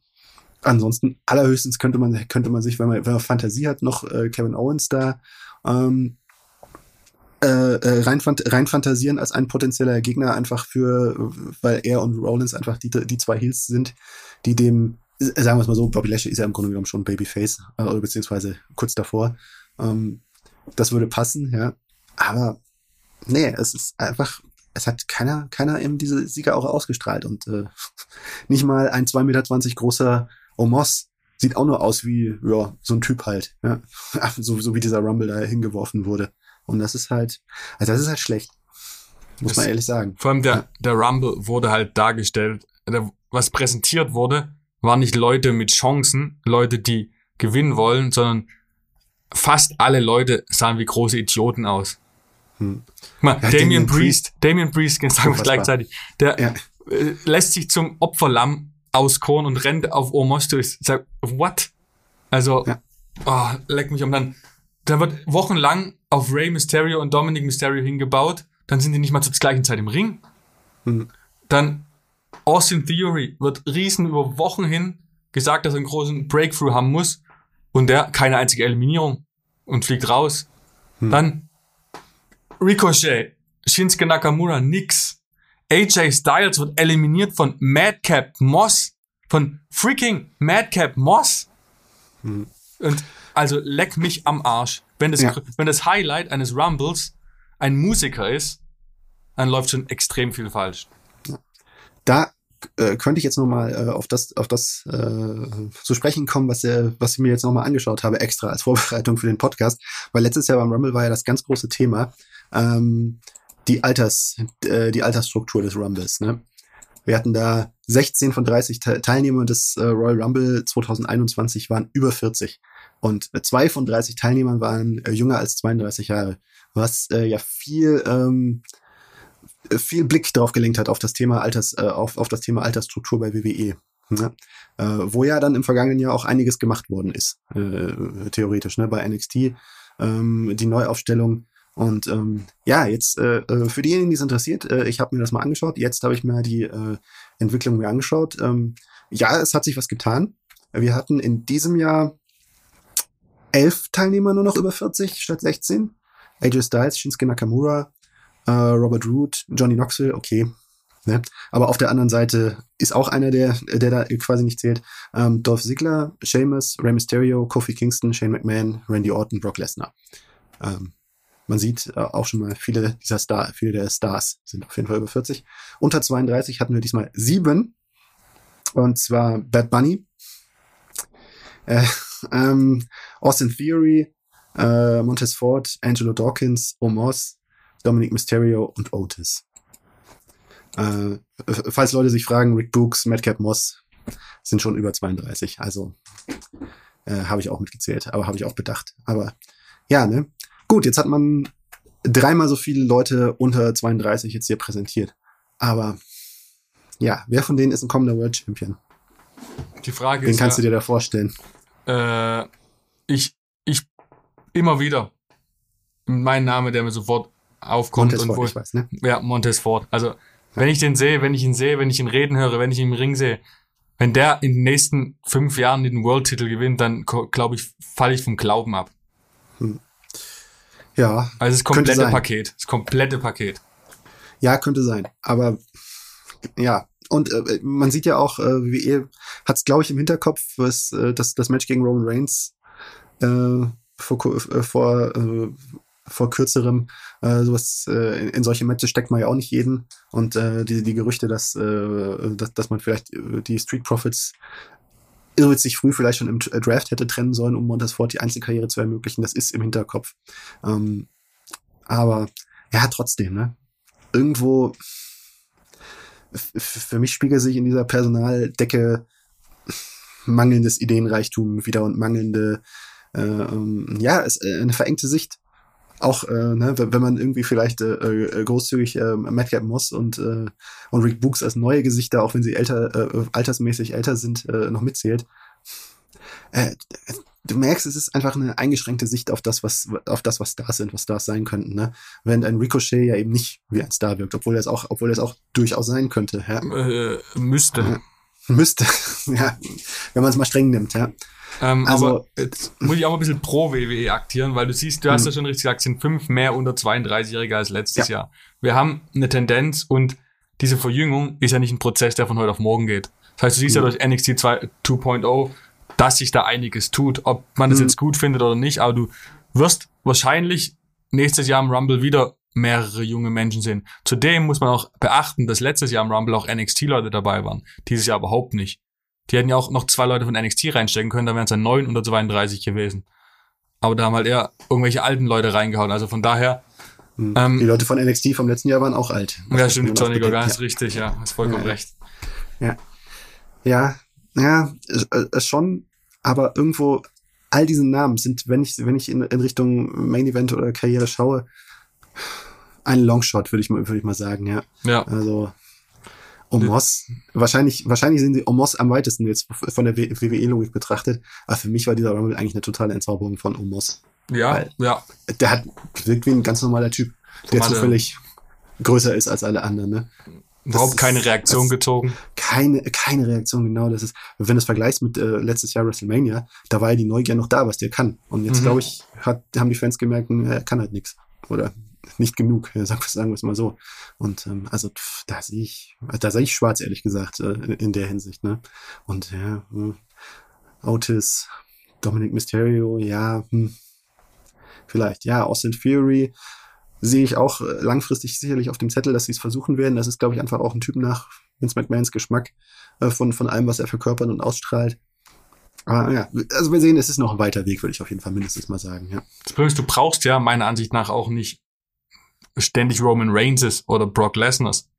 Ansonsten allerhöchstens könnte man könnte man sich, wenn man wenn man Fantasie hat, noch äh, Kevin Owens da ähm, äh, äh, rein, rein fantasieren als ein potenzieller Gegner einfach für, weil er und Rollins einfach die, die zwei Heels sind, die dem, sagen wir es mal so, Bobby Lashley ist ja im Grunde genommen schon Babyface, äh, oder beziehungsweise kurz davor. Ähm, das würde passen, ja. Aber nee, es ist einfach, es hat keiner, keiner eben diese Sieger auch ausgestrahlt und äh, nicht mal ein 2,20 Meter großer Omos sieht auch nur aus wie, ja, so ein Typ halt, ja. so, so wie dieser Rumble da hingeworfen wurde. Und das ist halt, also das ist halt schlecht. Muss Das- man ehrlich sagen. Vor allem der, der Rumble wurde halt dargestellt, was präsentiert wurde, waren nicht Leute mit Chancen, Leute, die gewinnen wollen, sondern fast alle Leute sahen wie große Idioten aus. Hm. Mal, Ja, Damien Damian Priest, Damien Priest, sagen wir gleichzeitig, der Ja. äh, lässt sich zum Opferlamm auskoren und rennt auf Omos durch. Ich Sag, what? Also, Ja. oh, leck mich um dann. Da wird wochenlang auf Rey Mysterio und Dominic Mysterio hingebaut, dann sind die nicht mal zur gleichen Zeit im Ring. Hm. Dann Austin Theory wird riesen über Wochen hin gesagt, dass er einen großen Breakthrough haben muss und der keine einzige Eliminierung und fliegt raus. Hm. Dann Ricochet, Shinsuke Nakamura, nix. AJ Styles wird eliminiert von Madcap Moss. Von freaking Madcap Moss. Hm. Und also leck mich am Arsch. Wenn das, Ja. wenn das Highlight eines Rumbles ein Musiker ist, dann läuft schon extrem viel falsch. Da äh, könnte ich jetzt noch mal äh, auf das, auf das äh, zu sprechen kommen, was, äh, was ich mir jetzt noch mal angeschaut habe, extra als Vorbereitung für den Podcast. Weil letztes Jahr beim Rumble war ja das ganz große Thema ähm, die Alters, äh, die Altersstruktur des Rumbles. Ne? Wir hatten da 16 von 30 Te Teilnehmern des äh, Royal Rumble 2021 waren über 40 und äh, zwei von 30 Teilnehmern waren äh, jünger als 32 Jahre, was äh, ja viel ähm, viel Blick drauf gelenkt hat auf das Thema Alters, äh, auf, auf das Thema Altersstruktur bei WWE. Ne? Äh, wo ja dann im vergangenen Jahr auch einiges gemacht worden ist, äh, theoretisch, ne? bei NXT, ähm, die Neuaufstellung. Und ähm, ja, jetzt äh, äh, für diejenigen, die es interessiert, äh, ich habe mir das mal angeschaut. Jetzt habe ich mir die äh, Entwicklung mir angeschaut. Ähm, ja, es hat sich was getan. Wir hatten in diesem Jahr elf Teilnehmer nur noch über 40 statt 16. AJ Styles, Shinsuke Nakamura, äh, Robert Root, Johnny Knoxville, okay. Ne? Aber auf der anderen Seite ist auch einer, der, der da quasi nicht zählt. Ähm, Dolph Ziggler, Sheamus, Rey Mysterio, Kofi Kingston, Shane McMahon, Randy Orton, Brock Lesnar. Ähm, man sieht äh, auch schon mal viele dieser Star, viele der Stars sind auf jeden Fall über 40. Unter 32 hatten wir diesmal sieben. Und zwar Bad Bunny, äh, ähm, Austin Theory, äh, Montez Ford, Angelo Dawkins, Omos, Dominic Mysterio und Otis. Äh, falls Leute sich fragen, Rick Books, Madcap Moss sind schon über 32. Also äh, habe ich auch mitgezählt, aber habe ich auch bedacht. Aber ja, ne? Gut, jetzt hat man dreimal so viele Leute unter 32 jetzt hier präsentiert. Aber ja, wer von denen ist ein kommender World Champion? Die Frage Wen ist kannst ja, du dir da vorstellen? Äh, ich, ich immer wieder mein Name, der mir sofort aufkommt Montez und wo ich weiß, ne? ja Montez Ford. Also wenn ich den sehe, wenn ich ihn sehe, wenn ich ihn reden höre, wenn ich ihn im Ring sehe, wenn der in den nächsten fünf Jahren den World-Titel gewinnt, dann glaube ich, falle ich vom Glauben ab. Ja, Also das komplette. Paket, das komplette Paket. ja, könnte sein. Aber ja, und äh, man sieht ja auch, äh, WWE hat es, glaube ich, im Hinterkopf, was, äh, das, das Match gegen Roman Reigns äh, vor, äh, vor, äh, vor kürzerem, äh, sowas, äh, in, solche Matches steckt man ja auch nicht jeden. Und äh, die, die Gerüchte, dass, äh, dass, dass man vielleicht äh, die Street Profits sich früh vielleicht schon im Draft hätte trennen sollen, um Montez Ford die Einzelkarriere zu ermöglichen, das ist im Hinterkopf. Ähm, aber ja, trotzdem, ne? Irgendwo für mich spiegelt sich in dieser Personaldecke mangelndes Ideenreichtum wieder und mangelnde, äh, ähm, ja, es, äh, eine verengte Sicht. Auch, äh, ne, wenn man irgendwie vielleicht äh, äh, großzügig äh, Madcap Moss und, äh, und Rick Books als neue Gesichter, auch wenn sie älter, äh, altersmäßig älter sind, äh, noch mitzählt. Äh, du merkst, es ist einfach eine eingeschränkte Sicht auf das, was, auf das, was Stars sind, was Stars sein könnten, ne? Während ein Ricochet ja eben nicht wie ein Star wirkt, obwohl er es auch, obwohl er es auch durchaus sein könnte, ja. Äh, müsste. Müsste, ja, wenn man es mal streng nimmt, ja. Ähm, Also- aber jetzt muss ich auch mal ein bisschen pro WWE aktieren, weil du siehst, du hast ja schon richtig gesagt, es sind fünf mehr unter 32-Jährige als letztes Jahr. Wir haben eine Tendenz und diese Verjüngung ist ja nicht ein Prozess, der von heute auf morgen geht. Das heißt, du siehst ja Mhm. durch NXT 2 2.0, dass sich da einiges tut, ob man das Mhm. jetzt gut findet oder nicht, aber du wirst wahrscheinlich nächstes Jahr im Rumble wieder mehrere junge Menschen sehen. Zudem muss man auch beachten, dass letztes Jahr im Rumble auch NXT-Leute dabei waren. Dieses Jahr überhaupt nicht. Die hätten ja auch noch zwei Leute von NXT reinstecken können, da wären es dann 9 oder 32 gewesen. Aber da haben halt eher irgendwelche alten Leute reingehauen. Also von daher, Hm. Ähm, die Leute von NXT vom letzten Jahr waren auch alt. ja, stimmt, man Johnny Gargano ist richtig, ja, hast vollkommen Ja. recht. Ja, ja, es, es schon, aber irgendwo all diese Namen sind, wenn ich, wenn ich in, in Richtung Main Event oder Karriere schaue, ein Longshot, würde ich, mal- würde ich mal sagen, ja. Ja, Also Omos, wahrscheinlich, wahrscheinlich sind sie Omos am weitesten jetzt von der WWE-Logik betrachtet, aber für mich war dieser Rumble eigentlich eine totale Entzauberung von Omos. ja, Weil- ja. Der hat wirkt wie ein ganz normaler Typ, der zufällig größer ist als alle anderen, ne? Überhaupt keine Reaktion gezogen. keine, keine Reaktion, genau. Das ist, wenn du es vergleichst mit äh, letztes Jahr WrestleMania, da war ja die Neugier noch da, was der kann. Und jetzt, Mhm. glaube ich, hat, haben die Fans gemerkt, hm, er kann halt nichts. Oder nicht genug, sagen, wir- sagen wir es mal so. Und ähm, also pff, da sehe ich, da sehe ich schwarz, ehrlich gesagt, äh, in, in der Hinsicht, ne? Und ja, hm, Otis, Dominic Mysterio, ja, hm, vielleicht, ja, Austin Fury sehe ich auch äh, langfristig sicherlich auf dem Zettel, dass sie es versuchen werden. Das ist, glaube ich, einfach auch ein Typ nach Vince McMahons Geschmack äh, von, von allem, was er verkörpert und ausstrahlt. Aber ja, also wir sehen, es ist noch ein weiter Weg, würde ich auf jeden Fall mindestens mal sagen, ja. Das du brauchst ja meiner Ansicht nach auch nicht ständig Roman Reigns oder Brock Lesners.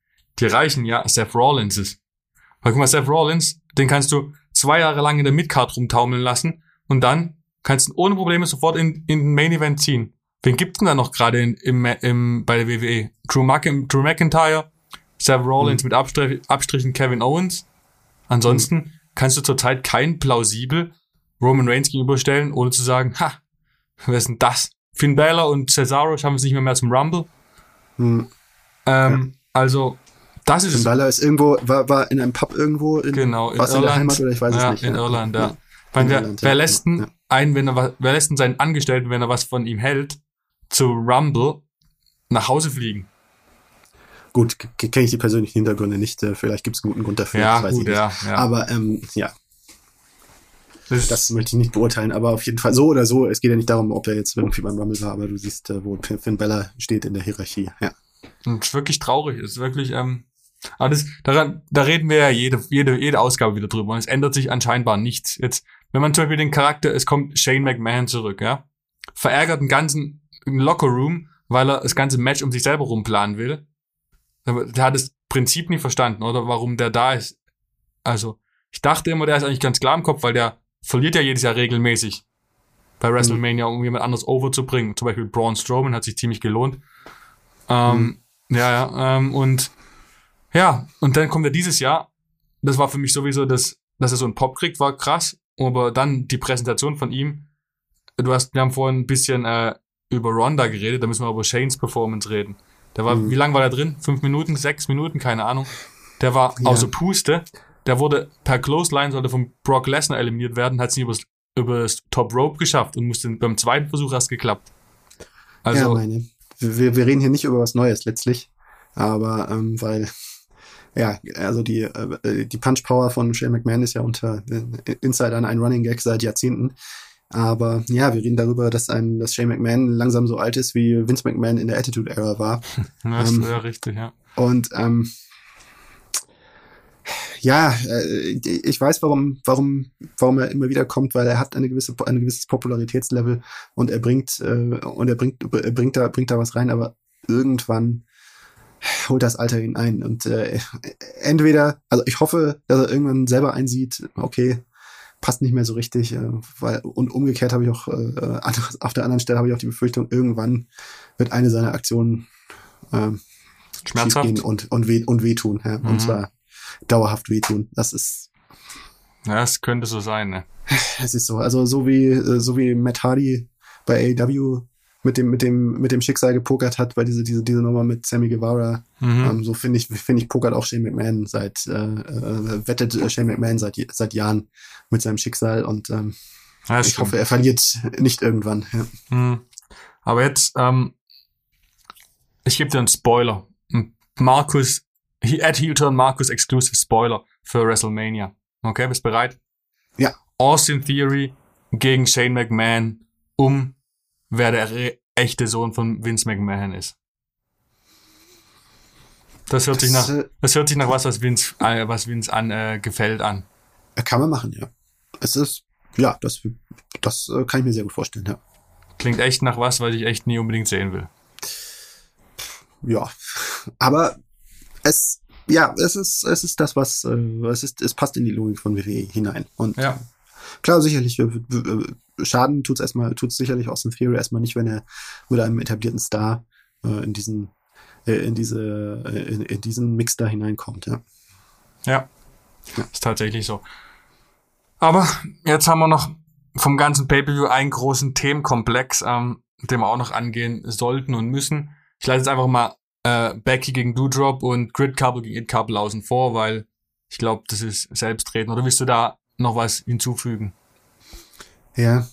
Die reichen ja Seth Rollinses. Weil guck mal, Seth Rollins, den kannst du zwei Jahre lang in der Midcard rumtaumeln lassen und dann kannst du ohne Probleme sofort in, in den Main Event ziehen. Wen gibt's denn da noch gerade im, im, bei der WWE? Drew, Mac Drew McIntyre, Seth Rollins mit Abstrich, Abstrichen Kevin Owens. Ansonsten kannst du zurzeit kein plausibel Roman Reigns gegenüberstellen, ohne zu sagen, ha, wer ist denn das? Finn Balor und Cesaro schaffen es nicht mehr, mehr zum Rumble. Hm. Ähm, Also, das ist Finn. Balor ist irgendwo, war, war in einem Pub irgendwo in, Genau, in was in der Irland. Heimat oder ich weiß ja, es nicht. in ja. Irland, ja. Ja. Wer, Irland, wer ja. lässt denn Ja. einen, wenn er, was- wer lässt denn seinen Angestellten, wenn er was von ihm hält, zu Rumble nach Hause fliegen? Gut, kenne ich die persönlichen Hintergründe nicht. äh, Vielleicht gibt es einen guten Grund dafür. Ja, das weiß gut, ich nicht. ja, ja. Aber ähm, ja, Das, das möchte ich nicht beurteilen. Aber auf jeden Fall so oder so. Es geht ja nicht darum, ob er jetzt irgendwie beim Rumble war, aber du siehst, äh, wo Finn Bella steht in der Hierarchie. Ja. Und es ist wirklich traurig. Es ist wirklich, ähm, aber das, daran, da reden wir ja jede, jede, jede Ausgabe wieder drüber. Und es ändert sich anscheinend nichts. Jetzt, wenn man zum Beispiel den Charakter, es kommt Shane McMahon zurück, ja, verärgert den ganzen Lockerroom, weil er das ganze Match um sich selber rumplanen will. Der hat das Prinzip nicht verstanden, oder? Warum der da ist. Also, ich dachte immer, der ist eigentlich ganz klar im Kopf, weil der verliert ja jedes Jahr regelmäßig bei WrestleMania, um jemand anderes overzubringen. Zum Beispiel Braun Strowman hat sich ziemlich gelohnt. Ähm, Ja, ja, ähm, und ja, und dann kommt er dieses Jahr. Das war für mich sowieso das, dass er so einen Pop kriegt, war krass. aber dann die Präsentation von ihm. Du hast, wir haben vorhin ein bisschen äh, über Ronda geredet, da müssen wir über Shanes Performance reden. Der war, mhm. wie lange war der drin? Fünf Minuten, sechs Minuten, keine Ahnung. Der war ja. außer Puste. Der wurde per Clothesline, sollte von Brock Lesnar eliminiert werden, hat es nicht übers, übers Top Rope geschafft und musste beim zweiten Versuch erst geklappt. Also, ja, meine. Wir, wir reden hier nicht über was Neues letztlich, aber ähm, weil ja, also die, äh, die Punch Power von Shane McMahon ist ja unter äh, Insidern ein Running Gag seit Jahrzehnten. Aber ja, wir reden darüber, dass ein, dass Shane McMahon langsam so alt ist, wie Vince McMahon in der Attitude Era war. Das ähm, ist ja richtig, ja. Und ähm, ja, äh, ich weiß, warum, warum, warum er immer wieder kommt, weil er hat eine gewisse, ein gewisses Popularitätslevel und er bringt äh, und er bringt, er bringt da, bringt da was rein, aber irgendwann holt das Alter ihn ein und äh, entweder, also ich hoffe, dass er irgendwann selber einsieht, okay, passt nicht mehr so richtig, äh, weil und umgekehrt habe ich auch äh, auf der anderen Stelle habe ich auch die Befürchtung, irgendwann wird eine seiner Aktionen äh, Schmerzhaft. gehen und und weh und wehtun, ja, mhm. und zwar dauerhaft wehtun. Das ist ja, es könnte so sein, ne? Es ist so, also so wie äh, so wie Matt Hardy bei AEW mit dem, mit dem, mit dem Schicksal gepokert hat, weil diese, diese, diese Nummer mit Sammy Guevara. Mhm. Ähm, so finde ich, finde ich, pokert auch Shane McMahon seit, äh, äh, wettet Shane McMahon seit, seit Jahren mit seinem Schicksal und ähm, ja, ich stimmt. hoffe, er verliert nicht irgendwann. Ja. Mhm. Aber jetzt, ähm, ich gebe dir einen Spoiler. Markus, at Heel-Turn Markus Exclusive Spoiler für WrestleMania. Okay, bist bereit? Ja. Austin Theory gegen Shane McMahon um wer der echte Sohn von Vince McMahon ist. Das hört das, sich nach, äh, das hört sich nach was, was Vince, äh, was Vince an, äh, gefällt an. Kann man machen, ja. Es ist, ja, das, das äh, kann ich mir sehr gut vorstellen, ja. Klingt echt nach was, was ich echt nie unbedingt sehen will. Ja, aber es, ja, es ist, es ist das, was, es ist, es passt in die Logik von WWE hinein. Und ja. klar, sicherlich Schaden tut's erstmal, tut's sicherlich Austin Theory erstmal nicht, wenn er mit einem etablierten Star äh, in diesen, äh, in diese, äh, in, in, diesen Mix da hineinkommt, ja. Ja. ja. Ist tatsächlich so. Aber jetzt haben wir noch vom ganzen Pay-Per-View einen großen Themenkomplex, ähm, den wir auch noch angehen sollten und müssen. Ich leite jetzt einfach mal äh, Becky gegen Doudrop und Grid Couple gegen It Couple außen vor, weil ich glaube, das ist selbstredend. Oder willst du da noch was hinzufügen? Ja.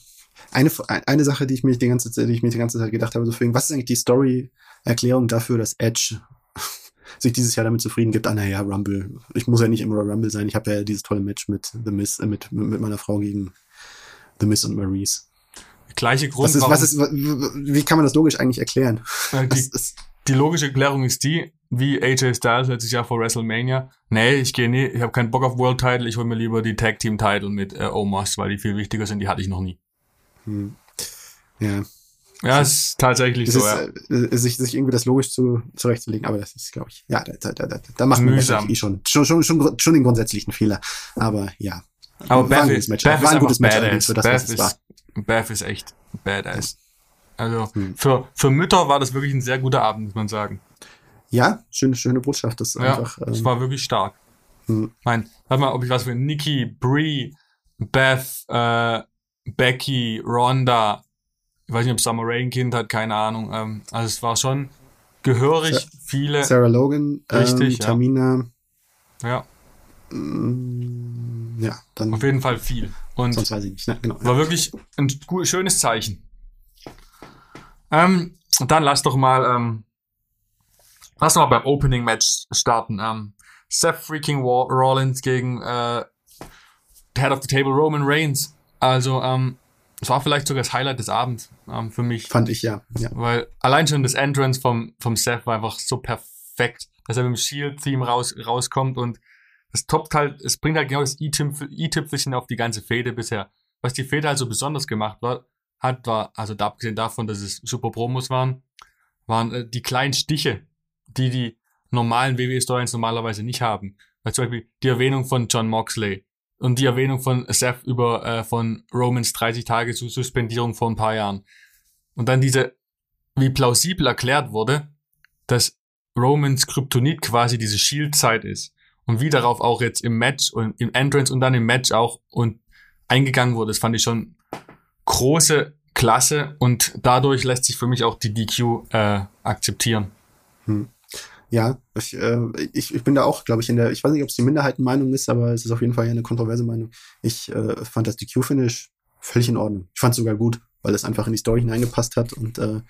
Eine, eine Sache, die ich mir die ganze Zeit, die ich mir die ganze Zeit gedacht habe, so für was ist eigentlich die Story-Erklärung dafür, dass Edge sich dieses Jahr damit zufrieden gibt, ah naja, Rumble. Ich muss ja nicht immer Rumble sein. Ich habe ja dieses tolle Match mit The Miz, äh, mit, mit meiner Frau gegen The Miz und Maurice. Gleiche Grund. Was ist, was ist, wie kann man das logisch eigentlich erklären? Die, die logische Erklärung ist die, wie AJ Styles letztes Jahr vor WrestleMania. Nee, ich gehe nie, ich habe keinen Bock auf World Title, ich hole mir lieber die Tag Team Title mit äh, Omos, weil die viel wichtiger sind, die hatte ich noch nie. Hm. Ja. Ja, es ist tatsächlich es so, ist, ja. Äh, sich, sich irgendwie das logisch zu, zurechtzulegen, aber das ist, glaube ich, ja, da, da, da, da macht man eh schon, schon, schon, schon, schon den grundsätzlichen Fehler. Aber ja. Aber Beth, ist, Match. Beth war ein gutes Match badass. für das, Beth was es ist, war. Beth ist echt badass. Also hm. für, für Mütter war das wirklich ein sehr guter Abend, muss man sagen. Ja, schöne, schöne Botschaft. Das ja, einfach. Ähm, war wirklich stark. Hm. Mein, warte mal, ob ich was für Nikki, Brie, Beth, äh, Becky, Rhonda, ich weiß nicht, ob Summer Rain Kind hat, keine Ahnung. Ähm, also es war schon gehörig Sa viele. Sarah Logan, richtig, ähm, Tamina. Ja. Mm, ja, dann. Auf jeden Fall viel. Und sonst weiß ich nicht. Ne? Genau, war ja. wirklich ein schönes Zeichen. Ähm, dann lass doch mal ähm, Lass mal beim Opening Match starten. Ähm, Seth freaking Rollins gegen äh, Head of the Table Roman Reigns. Also, ähm, es war vielleicht sogar das Highlight des Abends ähm, für mich. Fand ich ja. ja. Weil allein schon das Entrance vom, vom Seth war einfach so perfekt, dass er mit dem Shield-Theme raus, rauskommt und es toppt halt, es bringt halt genau das i-Tüpfelchen auf die ganze Fehde bisher. Was die Fehde halt so besonders gemacht war, hat, war, also da abgesehen davon, dass es super Promos waren, waren äh, die kleinen Stiche, die die normalen WWE-Storylines normalerweise nicht haben. Weil zum Beispiel die Erwähnung von John Moxley und die Erwähnung von Seth über äh, von Romans 30 Tage zur Suspendierung vor ein paar Jahren. Und dann diese, wie plausibel erklärt wurde, dass Romans Kryptonit quasi diese Shield-Zeit ist. Und wie darauf auch jetzt im Match und im Entrance und dann im Match auch und eingegangen wurde. Das fand ich schon große Klasse und dadurch lässt sich für mich auch die DQ äh, akzeptieren. Hm. Ja, ich, äh, ich, ich bin da auch, glaube ich, in der, ich weiß nicht, ob es die Minderheitenmeinung ist, aber es ist auf jeden Fall eine kontroverse Meinung. Ich äh, fand das DQ-Finish völlig in Ordnung. Ich fand es sogar gut, weil es einfach in die Story hineingepasst hat und äh,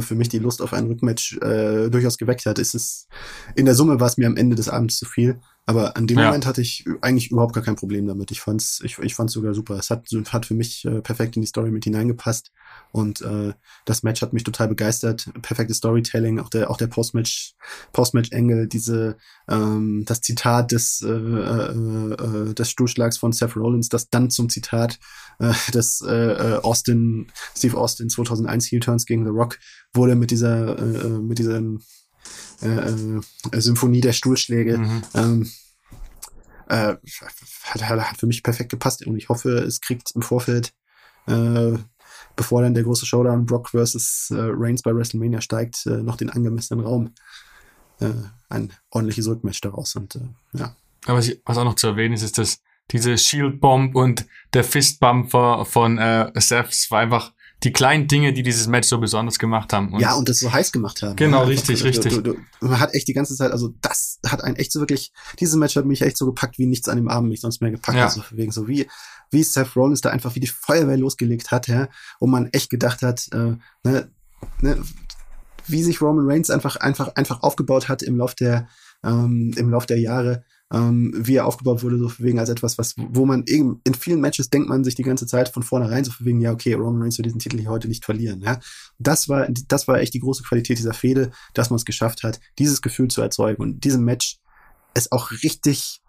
für mich die Lust auf ein Rückmatch äh, durchaus geweckt hat. Es ist, in der Summe war es mir am Ende des Abends zu viel. Aber an dem ja. Moment hatte ich eigentlich überhaupt gar kein Problem damit. Ich fand's, ich, ich fand's sogar super. Es hat, hat für mich äh, perfekt in die Story mit hineingepasst. Und äh, das Match hat mich total begeistert. Perfektes Storytelling, auch der, auch der Postmatch, Postmatch-Engel, diese, ähm, das Zitat des, äh, äh, äh, des Stuhlschlags von Seth Rollins, das dann zum Zitat äh, des äh, äh Austin, Steve Austin 2001 Heel Turns gegen The Rock wurde mit dieser, äh, äh mit diesem äh, äh, Symphonie der Stuhlschläge. Mhm. Ähm, äh, hat, hat für mich perfekt gepasst und ich hoffe, es kriegt im Vorfeld, äh, bevor dann der große Showdown Brock versus äh, Reigns bei WrestleMania steigt, äh, noch den angemessenen Raum. Äh, ein ordentliches Rückmatch daraus und ja. Aber was, auch noch zu erwähnen ist, ist, dass diese Shield Bomb und der Fist Bumper von äh, Seth war einfach die kleinen Dinge, die dieses Match so besonders gemacht haben. Und ja, und das so heiß gemacht haben. Genau, ja, richtig, du, richtig. Du, du, man hat echt die ganze Zeit, also das hat einen echt so wirklich, dieses Match hat mich echt so gepackt, wie nichts an dem Abend mich sonst mehr gepackt ja. hat. So wegen so wie, wie Seth Rollins da einfach wie die Feuerwehr losgelegt hat, ja, wo man echt gedacht hat, äh, ne, ne, wie sich Roman Reigns einfach, einfach, einfach aufgebaut hat im Lauf der, ähm, im Lauf der Jahre ähm, wie er aufgebaut wurde, so wegen als etwas, was, wo man eben in vielen Matches denkt man sich die ganze Zeit von vornherein so wegen, ja, okay, Roman Reigns wird diesen Titel hier heute nicht verlieren, ja. Das war, das war echt die große Qualität dieser Fehde, dass man es geschafft hat, dieses Gefühl zu erzeugen und diesem Match es auch richtig,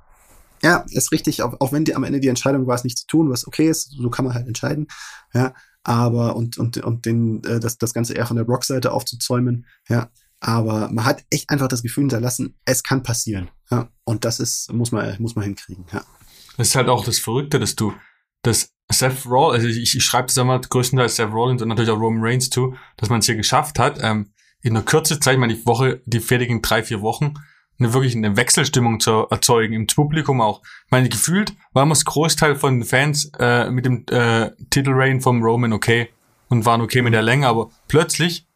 ja, es richtig, auch, auch wenn die, am Ende die Entscheidung war, es nicht zu tun, was okay ist, so kann man halt entscheiden, ja, aber und, und, und den, äh, das, das Ganze eher von der Brock-Seite aufzuzäumen, ja, aber man hat echt einfach das Gefühl hinterlassen, es kann passieren. Ja, und das ist, muss man, muss man hinkriegen, ja. Das ist halt auch das Verrückte, dass du, dass Seth Rollins, also ich, ich schreibe das immer größtenteils Seth Rollins und natürlich auch Roman Reigns zu, dass man es hier geschafft hat, ähm, in der Kürze Zeit, ich meine, die Woche, die fertigen drei, vier Wochen, eine wirklich eine Wechselstimmung zu erzeugen, im Publikum auch. Ich meine, gefühlt war man das Großteil von den Fans äh, mit dem äh, Titelreign vom Roman okay und waren okay mit der Länge, aber plötzlich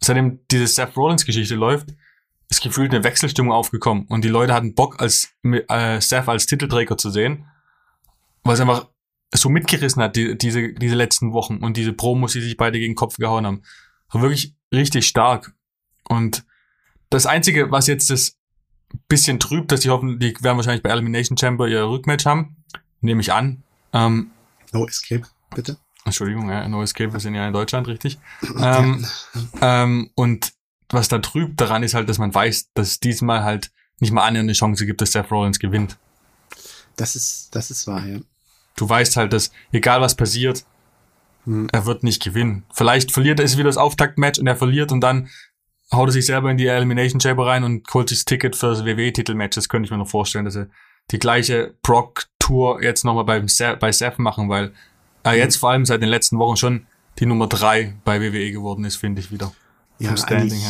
seitdem diese Seth Rollins Geschichte läuft, ist gefühlt eine Wechselstimmung aufgekommen und die Leute hatten Bock, als äh, Seth als Titelträger zu sehen, weil es einfach so mitgerissen hat, die, diese, diese letzten Wochen und diese Promos, die sich beide gegen den Kopf gehauen haben. War wirklich richtig stark. Und das Einzige, was jetzt das bisschen trübt, dass die hoffen, die werden wahrscheinlich bei Elimination Chamber ihr Rückmatch haben, nehme ich an. Ähm, no Escape, bitte. Entschuldigung, ja, No Escape, wir sind ja in Deutschland, richtig. ähm, ähm, und was da trübt daran ist halt, dass man weiß, dass es diesmal halt nicht mal eine Chance gibt, dass Seth Rollins gewinnt. Das ist, das ist wahr, ja. Du weißt halt, dass egal was passiert, hm. er wird nicht gewinnen. Vielleicht verliert er es wieder das Auftaktmatch und er verliert und dann haut er sich selber in die Elimination Chamber rein und holt sich das Ticket für das WWE-Titelmatch. Das könnte ich mir noch vorstellen, dass er die gleiche Brock-Tour jetzt nochmal bei, bei Seth machen, weil äh, jetzt vor allem seit den letzten Wochen schon die Nummer drei bei WWE geworden ist, finde ich wieder. Ja, eigentlich,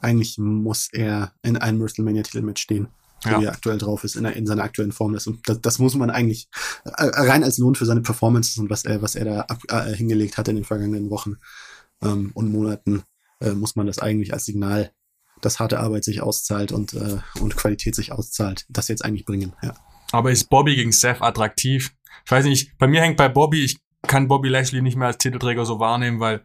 eigentlich muss er in einem WrestleMania-Titel mitstehen, so ja. wie er aktuell drauf ist, in, in seiner aktuellen Form ist. Und das, das muss man eigentlich äh, rein als Lohn für seine Performances und was er, was er da ab, äh, hingelegt hat in den vergangenen Wochen ähm, und Monaten, äh, muss man das eigentlich als Signal, dass harte Arbeit sich auszahlt und, äh, und Qualität sich auszahlt, das jetzt eigentlich bringen. Ja. Aber ist Bobby gegen Seth attraktiv? Ich weiß nicht, bei mir hängt bei Bobby, ich kann Bobby Lashley nicht mehr als Titelträger so wahrnehmen, weil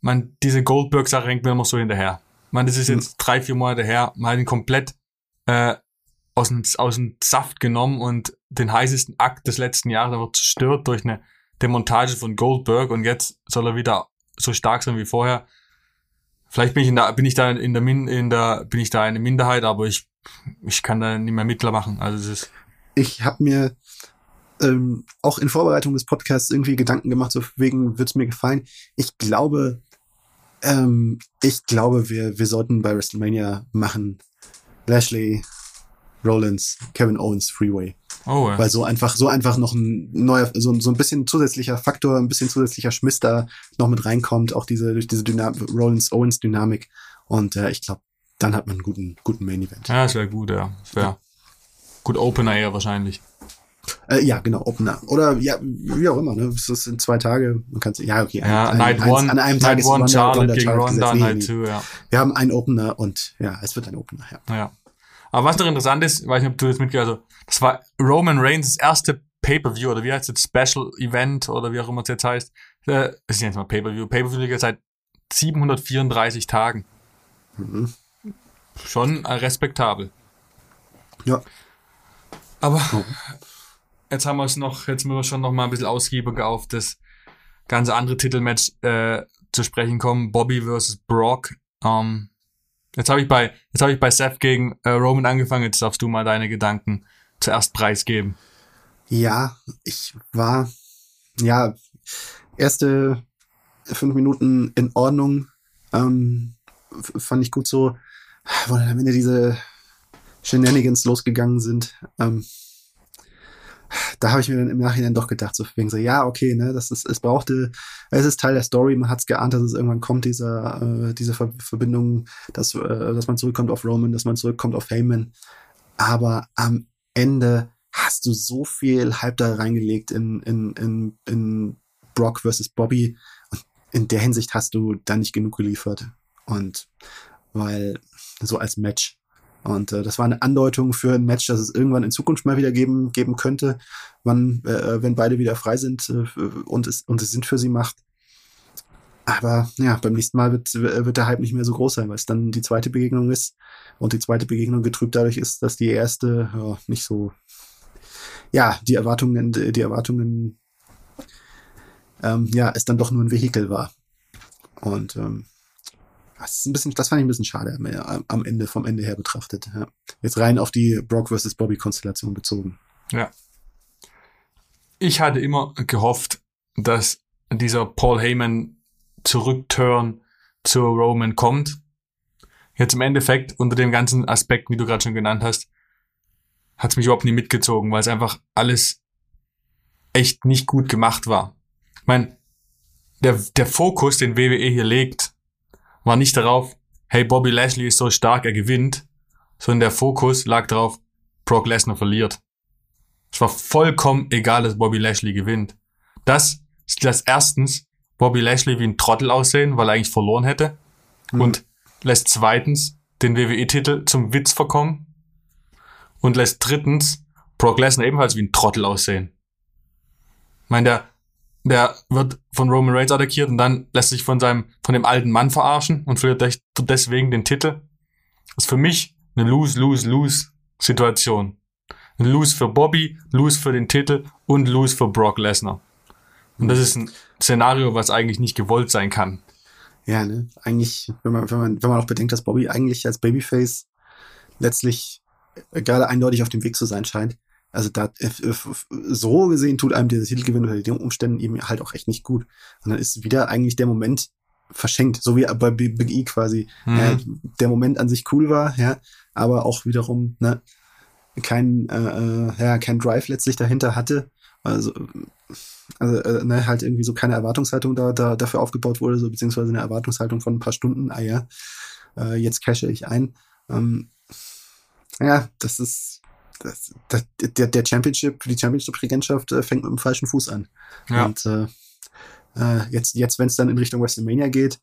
man diese Goldberg-Sache hängt mir immer so hinterher. Man, das ist jetzt mhm. drei, vier Monate her, man hat ihn komplett äh, aus, dem, aus dem Saft genommen und den heißesten Akt des letzten Jahres aber zerstört durch eine Demontage von Goldberg und jetzt soll er wieder so stark sein wie vorher. Vielleicht bin ich in der, bin ich da in der, Min, in der, bin ich da eine Minderheit, aber ich, ich kann da nicht mehr mitmachen. Also es ist. Ich habe mir ähm, auch in Vorbereitung des Podcasts irgendwie Gedanken gemacht, so wegen wird's mir gefallen. Ich glaube, ähm, ich glaube, wir, wir sollten bei WrestleMania machen Lashley, Rollins, Kevin Owens, Freeway. Oh, ja. Weil so einfach, so einfach noch ein neuer, so, so ein bisschen zusätzlicher Faktor, ein bisschen zusätzlicher Schmiss da noch mit reinkommt, auch diese, durch diese Dynamik, Rollins-Owens-Dynamik. Und äh, ich glaube, dann hat man einen guten, guten Main-Event. Ja, das wäre gut, ja. Wäre ja. gut Opener eher wahrscheinlich. Äh, ja, genau, Opener. Oder ja, wie auch immer, ne? Das sind zwei Tage. Man kann ja, okay. Ja, ein, Night ein, One, an einem Night Tag ist One, Ronda, Charlotte Ronda, gegen Charlotte Ronda, Night. 2, ja. Wir haben einen Opener und ja, es wird ein Opener, ja. Ja. Aber was noch interessant ist, weiß nicht, ob du das mitgehört hast, also, das war Roman Reigns' erste Pay-Per-View oder wie heißt es, Special Event oder wie auch immer es jetzt heißt. Äh, Das ist jetzt mal Pay-Per-View. Pay-Per-View liegt seit 734 Tagen. Mhm. Schon äh, respektabel. Ja. Aber Oh. Jetzt haben wir es noch, jetzt müssen wir schon noch mal ein bisschen ausgiebiger auf das ganze andere Titelmatch äh, zu sprechen kommen. Bobby versus Brock. Ähm, jetzt habe ich bei, jetzt habe ich bei Seth gegen äh, Roman angefangen. Jetzt darfst du mal deine Gedanken zuerst preisgeben. Ja, ich war, ja, erste fünf Minuten in Ordnung. Ähm, fand ich gut so, wo dann am Ende diese Shenanigans losgegangen sind. Ähm, da habe ich mir dann im Nachhinein doch gedacht, so wegen so, ja, okay, ne, das ist, es brauchte, es ist Teil der Story, man hat es geahnt, dass es irgendwann kommt, dieser, äh, diese Ver Verbindung, dass, äh, dass man zurückkommt auf Roman, dass man zurückkommt auf Heyman. Aber am Ende hast du so viel Hype da reingelegt in, in, in, in Brock versus Bobby. In der Hinsicht hast du da nicht genug geliefert. Und weil so als Match. Und äh, das war eine Andeutung für ein Match, das es irgendwann in Zukunft mal wieder geben, geben könnte, wann, äh, wenn beide wieder frei sind äh, und, es, und es Sinn für sie macht. Aber ja, beim nächsten Mal wird, wird der Hype nicht mehr so groß sein, weil es dann die zweite Begegnung ist und die zweite Begegnung getrübt dadurch ist, dass die erste ja, nicht so, ja, die Erwartungen, die Erwartungen, ähm, ja, es dann doch nur ein Vehikel war. Und ähm, das ist ein bisschen, das fand ich ein bisschen schade am, am Ende, vom Ende her betrachtet. Ja. Jetzt rein auf die Brock versus Bobby Konstellation bezogen. Ja. Ich hatte immer gehofft, dass dieser Paul Heyman Zurückturn zu Roman kommt. Jetzt im Endeffekt, unter dem ganzen Aspekt, wie du gerade schon genannt hast, hat es mich überhaupt nie mitgezogen, weil es einfach alles echt nicht gut gemacht war. Ich meine, der, der Fokus, den WWE hier legt, war nicht darauf, hey, Bobby Lashley ist so stark, er gewinnt, sondern der Fokus lag darauf, Brock Lesnar verliert. Es war vollkommen egal, dass Bobby Lashley gewinnt. Das lässt erstens Bobby Lashley wie ein Trottel aussehen, weil er eigentlich verloren hätte. Mhm. Und lässt zweitens den WWE-Titel zum Witz verkommen. Und lässt drittens Brock Lesnar ebenfalls wie ein Trottel aussehen. Ich meine, der, der wird von Roman Reigns attackiert und dann lässt sich von seinem, von dem alten Mann verarschen und verliert des- deswegen den Titel. Das ist für mich eine Lose-Lose-Lose-Situation. Ein Lose für Bobby, Lose für den Titel und Lose für Brock Lesnar. Und das ist ein Szenario, was eigentlich nicht gewollt sein kann. Ja, ne? Eigentlich, wenn man, wenn man, wenn man auch bedenkt, dass Bobby eigentlich als Babyface letztlich äh, gerade eindeutig auf dem Weg zu sein scheint. Also da so gesehen tut einem der Titelgewinn unter den Umständen eben halt auch echt nicht gut. Und dann ist wieder eigentlich der Moment verschenkt, so wie bei Big E quasi. Mhm. Ja, der Moment an sich cool war, ja, aber auch wiederum ne, kein, äh, äh, ja, kein Drive letztlich dahinter hatte. Also, also äh, ne, halt irgendwie so keine Erwartungshaltung da, da dafür aufgebaut wurde, so beziehungsweise eine Erwartungshaltung von ein paar Stunden, ah ja, äh, jetzt cashe ich ein. Ähm, ja, das ist das, das, der, der Championship, die Championship-Regentschaft äh, fängt mit dem falschen Fuß an. Ja. Und äh, äh, jetzt, jetzt wenn es dann in Richtung WrestleMania geht,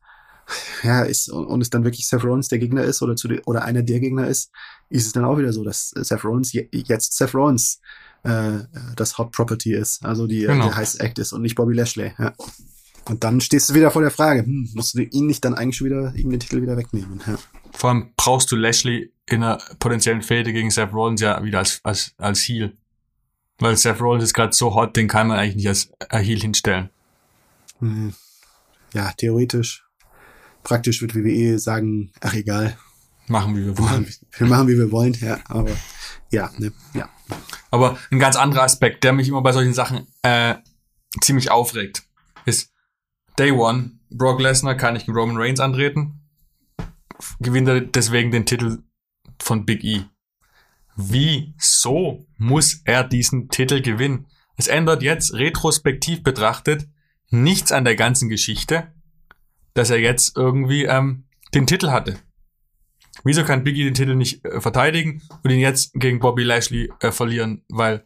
ja, ist, und, und es dann wirklich Seth Rollins der Gegner ist oder, zu de, oder einer der Gegner ist, ist es dann auch wieder so, dass Seth Rollins je, jetzt Seth Rollins äh, das Hot Property ist, also die, Genau. der heiß Act ist und nicht Bobby Lashley. Ja. Und dann stehst du wieder vor der Frage, hm, musst du ihn nicht dann eigentlich schon wieder, ihm den Titel wieder wegnehmen? Ja. Vor allem brauchst du Lashley in einer potenziellen Fehde gegen Seth Rollins ja wieder als, als, als Heel. Weil Seth Rollins ist gerade so hot, den kann man eigentlich nicht als äh, Heel hinstellen. Hm. Ja, theoretisch. Praktisch wird WWE sagen, ach egal, Machen, wie wir wollen. wir machen wie wir wollen, ja, aber ja, ne, ja. Aber ein ganz anderer Aspekt, der mich immer bei solchen Sachen äh, ziemlich aufregt, ist Day One, Brock Lesnar kann nicht gegen Roman Reigns antreten, gewinnt er deswegen den Titel von Big E. Wieso muss er diesen Titel gewinnen? Es ändert jetzt retrospektiv betrachtet nichts an der ganzen Geschichte, dass er jetzt irgendwie ähm, den Titel hatte. Wieso kann Biggie den Titel nicht äh, verteidigen und ihn jetzt gegen Bobby Lashley äh, verlieren? Weil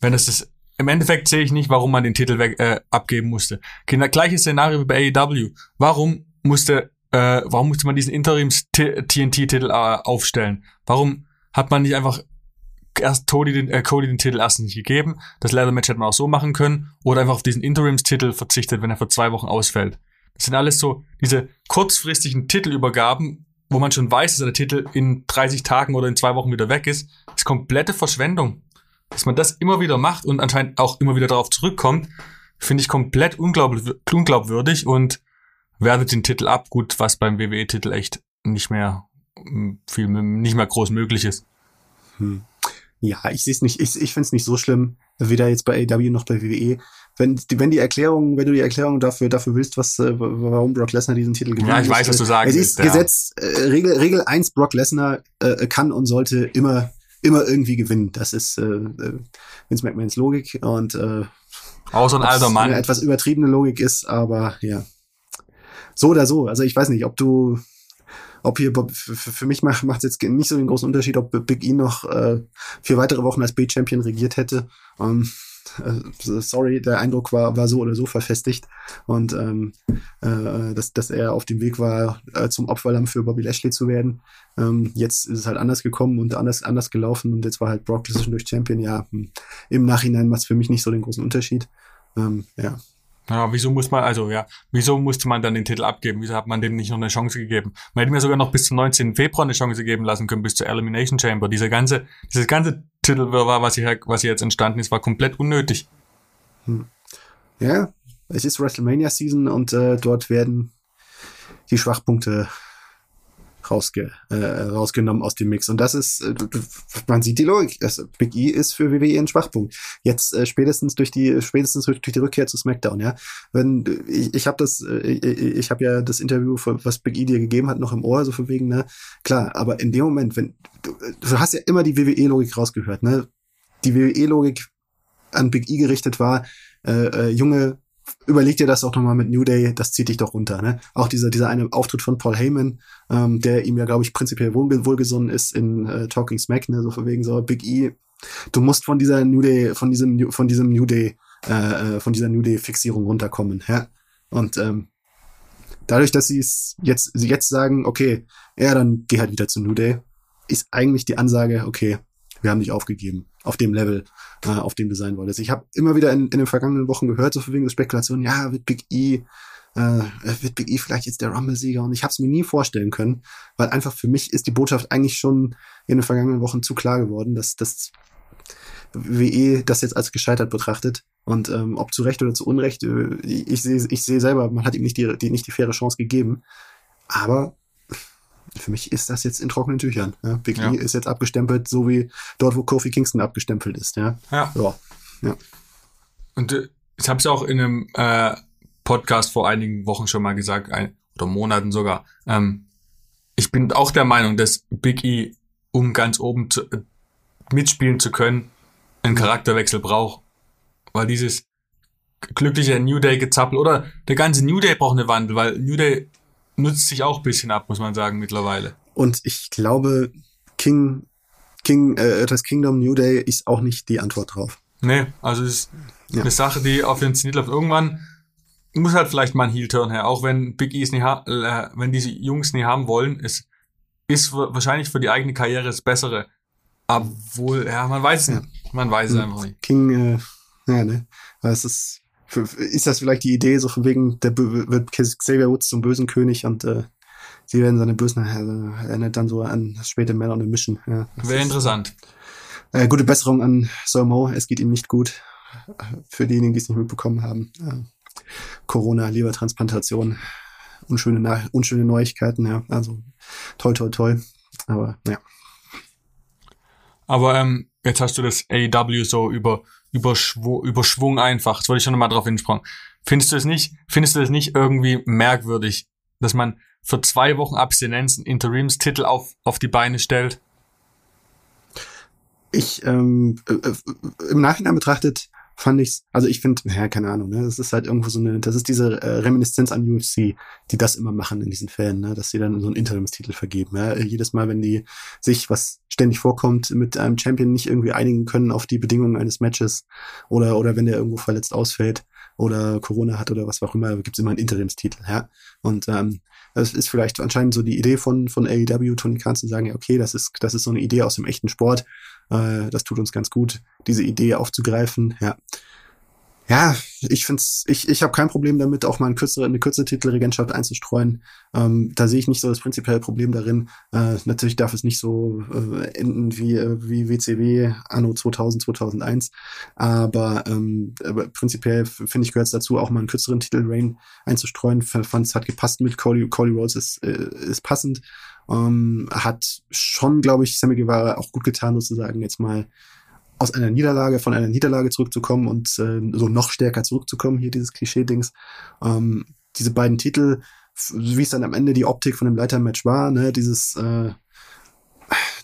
wenn es ist, im Endeffekt sehe ich nicht, warum man den Titel weg, äh, abgeben musste. Gleiches Szenario wie bei AEW. Warum musste, äh, warum musste man diesen Interims-TNT-Titel äh, aufstellen? Warum hat man nicht einfach erst Cody den, äh, Cody den Titel erst nicht gegeben? Das Leather-Match hätte man auch so machen können. Oder einfach auf diesen Interims-Titel verzichtet, wenn er für zwei Wochen ausfällt. Das sind alles so diese kurzfristigen Titelübergaben, wo man schon weiß, dass der Titel in 30 Tagen oder in zwei Wochen wieder weg ist. Das ist komplette Verschwendung dass man das immer wieder macht und anscheinend auch immer wieder darauf zurückkommt, finde ich komplett unglaubwürdig und wertet den Titel ab. Gut, was beim WWE-Titel echt nicht mehr hm, viel, nicht mehr groß möglich ist. Hm. Ja, ich sehe es nicht, ich, ich finde es nicht so schlimm, weder jetzt bei AW noch bei WWE. Wenn die, wenn die Erklärung, wenn du die Erklärung dafür, dafür willst, was, äh, warum Brock Lesnar diesen Titel gewinnt. Ja, ich weiß, was du sagst. Es ist ja. Gesetz, äh, Regel, Regel 1, Brock Lesnar äh, kann und sollte immer immer irgendwie gewinnen. Das ist äh, äh, Vince McMahons Logik und äh, auch so ein alter Mann. Eine etwas übertriebene Logik ist, aber ja. So oder so. Also ich weiß nicht, ob du, ob hier für, mich macht es jetzt nicht so den großen Unterschied, ob Big E noch äh, vier weitere Wochen als B-Champion regiert hätte. Ähm, äh, sorry, der Eindruck war, war so oder so verfestigt und ähm, äh, dass, dass er auf dem Weg war, äh, zum Opferlamm für Bobby Lashley zu werden. Ähm, jetzt ist es halt anders gekommen und anders, anders gelaufen und jetzt war halt Brock durch Champion. Ja, hm, im Nachhinein macht es für mich nicht so den großen Unterschied. Ähm, ja, ja, wieso muss man, also ja, wieso musste man dann den Titel abgeben? Wieso hat man dem nicht noch eine Chance gegeben? Man hätte mir sogar noch bis zum 19. Februar eine Chance geben lassen können, bis zur Elimination Chamber. Dieser ganze, dieses ganze Titelwirrwarr, was hier, was hier jetzt entstanden ist, war komplett unnötig. Hm. Ja, es ist WrestleMania Season und äh, dort werden die Schwachpunkte rausge, äh, rausgenommen aus dem Mix. Und das ist, äh, man sieht die Logik. Das, Big E ist für WWE ein Schwachpunkt. Jetzt äh, spätestens durch die spätestens durch die Rückkehr zu SmackDown. Ja, wenn ich, ich habe das, äh, ich, ich habe ja das Interview, was Big E dir gegeben hat, noch im Ohr, so von wegen ne, klar. Aber in dem Moment, wenn du, du hast ja immer die WWE-Logik rausgehört, ne? Die WWE-Logik an Big E gerichtet war, äh, äh, junge überleg dir das auch nochmal mit New Day, das zieht dich doch runter. Ne? Auch dieser, dieser eine Auftritt von Paul Heyman, ähm, der ihm ja, glaube ich, prinzipiell wohl, wohlgesonnen ist in äh, Talking Smack, ne? so von wegen so Big E. Du musst von dieser New Day, von diesem, von diesem New Day, äh, äh, von dieser New Day-Fixierung runterkommen. Ja? Und ähm, dadurch, dass sie es jetzt, jetzt sagen, okay, ja, dann geh halt wieder zu New Day, ist eigentlich die Ansage, okay, wir haben dich aufgegeben auf dem Level, äh, auf dem du sein wolltest. Ich habe immer wieder in, in den vergangenen Wochen gehört, so wegen der Spekulation, ja, wird Big E, äh, wird Big E vielleicht jetzt der Rumble-Sieger und ich habe es mir nie vorstellen können, weil einfach für mich ist die Botschaft eigentlich schon in den vergangenen Wochen zu klar geworden, dass das WE das jetzt als gescheitert betrachtet. Und ähm, ob zu Recht oder zu Unrecht, äh, ich sehe ich seh selber, man hat ihm nicht die, die, nicht die faire Chance gegeben. Aber für mich ist das jetzt in trockenen Tüchern. Ja? Big ja. E ist jetzt abgestempelt, so wie dort, wo Kofi Kingston abgestempelt ist. Ja. Ja. ja. ja. Und äh, ich habe es auch in einem äh, Podcast vor einigen Wochen schon mal gesagt, ein, oder Monaten sogar. Ähm, ich bin auch der Meinung, dass Big E, um ganz oben zu, äh, mitspielen zu können, einen Charakterwechsel braucht. Weil dieses glückliche New Day gezappel oder der ganze New Day braucht eine Wandel, weil New Day nutzt sich auch ein bisschen ab, muss man sagen, mittlerweile. Und ich glaube, King, King, äh, das Kingdom New Day ist auch nicht die Antwort drauf. Nee, also es ist ja. eine Sache, die auf den Zenit läuft. Irgendwann muss halt vielleicht mal ein Heel-Turn her, auch wenn Big E's nicht äh, wenn diese Jungs nie haben wollen, es ist wahrscheinlich für die eigene Karriere das Bessere. Obwohl, ja, man weiß es ja. nicht. Man weiß es hm. einfach nicht. King, äh, ja, ne? Aber es ist, ist das vielleicht die Idee, so von wegen, der wird Xavier Woods zum bösen König und äh, sie werden seine bösen, also erinnert dann so an späte Man on a Mission. Ja, Wäre interessant. Äh, gute Besserung an Sir Mo, es geht ihm nicht gut. Für diejenigen, die es nicht mitbekommen haben. Äh, Corona, Lebertransplantation, unschöne, unschöne Neuigkeiten, ja. Also toll, toll, toll. Aber ja. Aber ähm, jetzt hast du das AEW so über Überschwung, Überschwung einfach. Das wollte ich schon nochmal drauf hinsprechen. Findest du es nicht, findest du es nicht irgendwie merkwürdig, dass man für zwei Wochen Abstinenz einen Interimstitel auf, auf die Beine stellt? Ich, ähm, äh, äh, im Nachhinein betrachtet, fand ich's, also ich finde, ja, keine Ahnung, ne, das ist halt irgendwo so eine, das ist diese äh, Reminiszenz an UFC, die das immer machen in diesen Fällen, ne, dass sie dann so einen Interimstitel vergeben. Ja. Jedes Mal, wenn die sich, was ständig vorkommt, mit einem Champion nicht irgendwie einigen können auf die Bedingungen eines Matches oder, oder wenn der irgendwo verletzt ausfällt oder Corona hat oder was auch immer, gibt's immer einen Interimstitel, ja. Und ähm, das ist vielleicht anscheinend so die Idee von, von AEW, Tony Khan zu sagen, ja, okay, das ist, das ist so eine Idee aus dem echten Sport. Äh, das tut uns ganz gut, diese Idee aufzugreifen, ja. Ja, ich find's, ich, ich habe kein Problem damit, auch mal eine kürzere, eine kürzere Titelregentschaft einzustreuen. Ähm, da sehe ich nicht so das prinzipielle Problem darin. Äh, natürlich darf es nicht so äh, enden wie, äh, wie WCW anno 2000, 2001. Aber, ähm, aber prinzipiell finde ich gehört es dazu, auch mal einen kürzeren Titelreign einzustreuen. Fand es hat gepasst mit Cody, Cody Rhodes ist, äh, ist passend. Ähm, hat schon, glaube ich, Sammy Guevara auch gut getan, sozusagen jetzt mal aus einer Niederlage, von einer Niederlage zurückzukommen und äh, so noch stärker zurückzukommen, hier dieses Klischee-Dings. Ähm, diese beiden Titel, wie es dann am Ende die Optik von dem Leitermatch war, ne, dieses, äh,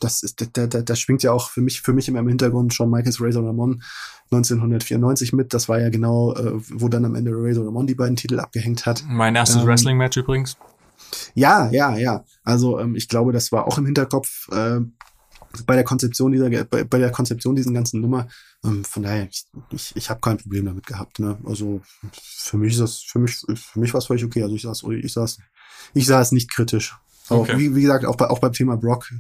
das ist, da, da, da schwingt ja auch für mich, für mich immer im Hintergrund schon Michaels Razor Ramon 1994 mit. Das war ja genau, äh, wo dann am Ende Razor Ramon die beiden Titel abgehängt hat. Mein erstes ähm, Wrestling-Match übrigens. Ja, ja, ja. Also ähm, ich glaube, das war auch im Hinterkopf. Äh, bei der Konzeption dieser, bei, bei der Konzeption dieser ganzen Nummer. Ähm, von daher, ich, ich, ich habe kein Problem damit gehabt. Ne? Also für mich ist das, für mich, für mich war es völlig okay. Also ich saß, ich saß, ich sah es nicht kritisch. Aber okay. wie, wie gesagt, auch, bei, auch beim Thema Brock,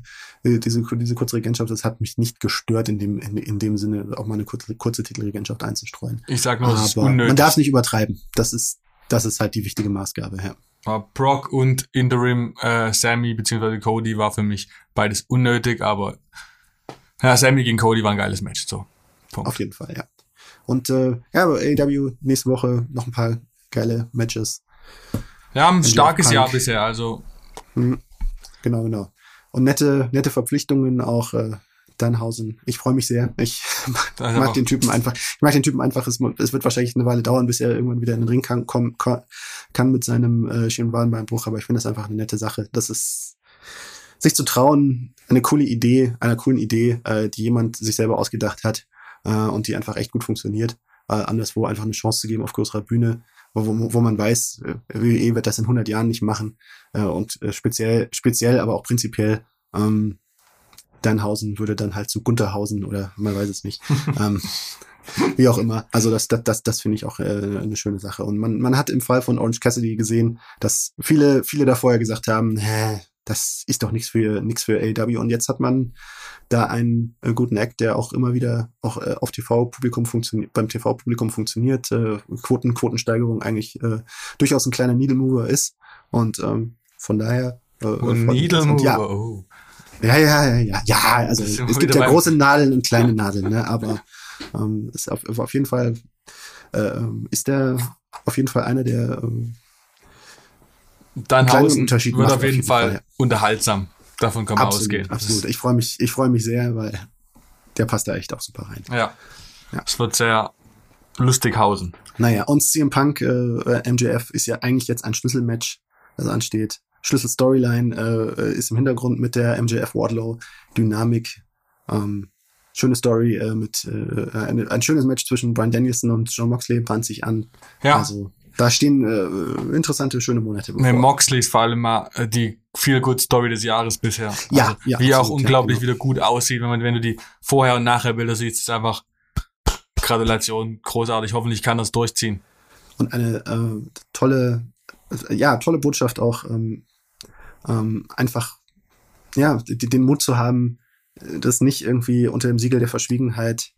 äh, diese, diese kurze Regentschaft, das hat mich nicht gestört, in dem, in, in dem Sinne auch mal eine kurze, kurze Titelregentschaft einzustreuen. Ich sag nur, unnötig. Man darf es nicht übertreiben. Das ist, das ist halt die wichtige Maßgabe, ja. Brock und Interim äh, Sammy bzw. Cody war für mich beides unnötig, aber ja, Sammy gegen Cody war ein geiles Match. So. Punkt. Auf jeden Fall, ja. Und äh, ja, AEW nächste Woche noch ein paar geile Matches. Ja, ein starkes Jahr bisher, also. Mhm. Genau, genau. Und nette, nette Verpflichtungen auch äh, Danhausen. Ich freue mich sehr. Ich mag den Typen einfach. Ich mag den Typen einfach. Es, es, wird wahrscheinlich eine Weile dauern, bis er irgendwann wieder in den Ring kann, kommen kann mit seinem äh, Schienenwadenbeinbruch. Aber ich finde das einfach eine nette Sache. Das ist sich zu trauen, eine coole Idee, einer coolen Idee, äh, die jemand sich selber ausgedacht hat äh, und die einfach echt gut funktioniert. Äh, anderswo einfach eine Chance zu geben auf größerer Bühne, wo, wo, wo man weiß, äh, WWE wird das in 100 Jahren nicht machen äh, und äh, speziell, speziell, aber auch prinzipiell ähm, Dannhausen würde dann halt zu Gunterhausen oder man weiß es nicht. ähm, wie auch immer. Also das, das, das, das finde ich auch äh, eine schöne Sache. Und man, man hat im Fall von Orange Cassidy gesehen, dass viele, viele da vorher gesagt haben, hä, das ist doch nichts für nichts für AW. Und jetzt hat man da einen äh, guten Act, der auch immer wieder auch äh, auf TV-Publikum funktioniert, beim TV-Publikum funktioniert, äh, Quoten, Quotensteigerung eigentlich äh, durchaus ein kleiner Needle Mover ist. Und ähm, von daher. Äh, Needle Mover. Ja, oh. Ja, ja, ja, ja, ja. Also es gibt ja große Nadeln und kleine Nadeln, ne? Aber ähm, ist auf, auf jeden Fall äh, ist der auf jeden Fall einer der ähm, Danhausen Unterschied wird auf jeden, Fall, Fall ja. unterhaltsam. Davon kann man absolut, ausgehen. Absolut. Ich freue mich, ich freue mich sehr, weil der passt da echt auch super rein. Ja. ja. Es wird sehr lustig hausen. Naja, und CM Punk, äh, MJF ist ja eigentlich jetzt ein Schlüsselmatch, das ansteht. Schlüsselstoryline äh, ist im Hintergrund mit der MJF Wardlow Dynamik. Ähm, schöne Story äh, mit äh, ein, ein schönes Match zwischen Brian Danielson und John Moxley band sich an. Ja. Also da stehen äh, interessante, schöne Monate bevor. Nee, Moxley ist vor allem mal äh, die viel good Story des Jahres bisher. Ja, also, ja Wie er auch unglaublich ja, genau. wieder gut aussieht, wenn man, wenn du die Vorher- und Nachher-Bilder siehst, ist einfach Gratulation, großartig. Hoffentlich kann das durchziehen. Und eine äh, tolle, ja, tolle Botschaft auch, ähm, ähm, einfach, ja, den Mut zu haben, äh, das nicht irgendwie unter dem Siegel der Verschwiegenheit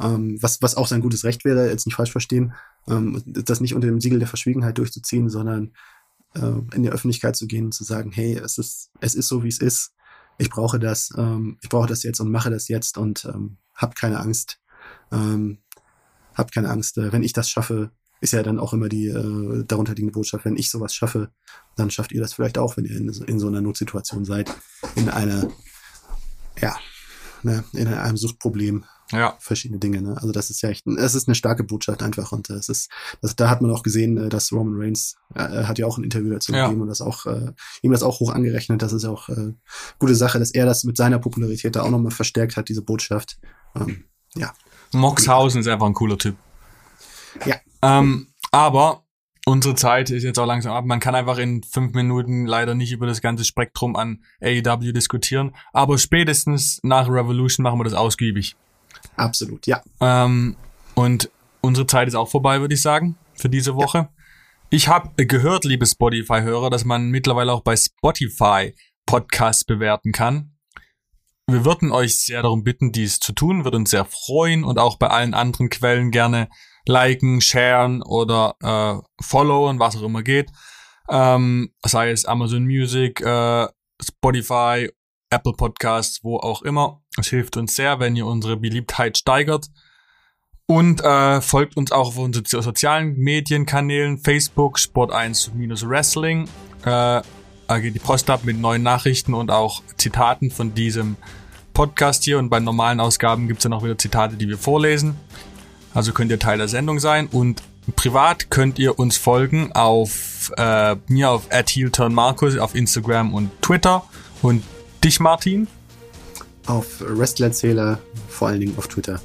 ähm, was, was auch sein gutes Recht wäre, jetzt nicht falsch verstehen, ähm, das nicht unter dem Siegel der Verschwiegenheit durchzuziehen, sondern äh, in die Öffentlichkeit zu gehen und zu sagen, hey, es ist, es ist so, wie es ist. Ich brauche das, ähm, ich brauche das jetzt und mache das jetzt und ähm, hab keine Angst. Ähm, hab keine Angst. Äh, wenn ich das schaffe, ist ja dann auch immer die äh, darunter liegende Botschaft, wenn ich sowas schaffe, dann schafft ihr das vielleicht auch, wenn ihr in, in so einer Notsituation seid, in einer, ja, ne, in einem Suchtproblem ja. verschiedene Dinge. Ne? Also das ist ja echt, es ist eine starke Botschaft einfach und äh, es ist, das, da hat man auch gesehen, äh, dass Roman Reigns äh, hat ja auch ein Interview dazu ja. gegeben und das auch äh, ihm das auch hoch angerechnet. Das ist auch äh, gute Sache, dass er das mit seiner Popularität da auch nochmal verstärkt hat, diese Botschaft. Ähm, ja. Moxhausen ist einfach ein cooler Typ. Ja. Ähm, aber unsere Zeit ist jetzt auch langsam ab. Man kann einfach in fünf Minuten leider nicht über das ganze Spektrum an AEW diskutieren. Aber spätestens nach Revolution machen wir das ausgiebig. Absolut, ja. Ähm, und unsere Zeit ist auch vorbei, würde ich sagen, für diese Woche. Ich habe gehört, liebe Spotify-Hörer, dass man mittlerweile auch bei Spotify Podcasts bewerten kann. Wir würden euch sehr darum bitten, dies zu tun, würde uns sehr freuen und auch bei allen anderen Quellen gerne liken, sharen oder äh, followen, was auch immer geht. Ähm, sei es Amazon Music, äh, Spotify, Apple Podcasts, wo auch immer. Es hilft uns sehr, wenn ihr unsere Beliebtheit steigert. Und äh, folgt uns auch auf unseren sozialen Medienkanälen, Facebook, Sport1-Wrestling. Äh, da geht die Post ab mit neuen Nachrichten und auch Zitaten von diesem Podcast hier. Und bei normalen Ausgaben gibt's dann auch wieder Zitate, die wir vorlesen. Also könnt ihr Teil der Sendung sein. Und privat könnt ihr uns folgen auf äh, mir auf Markus auf Instagram und Twitter. Und dich, Martin? Auf Wrestlerzähler, vor allen Dingen auf Twitter.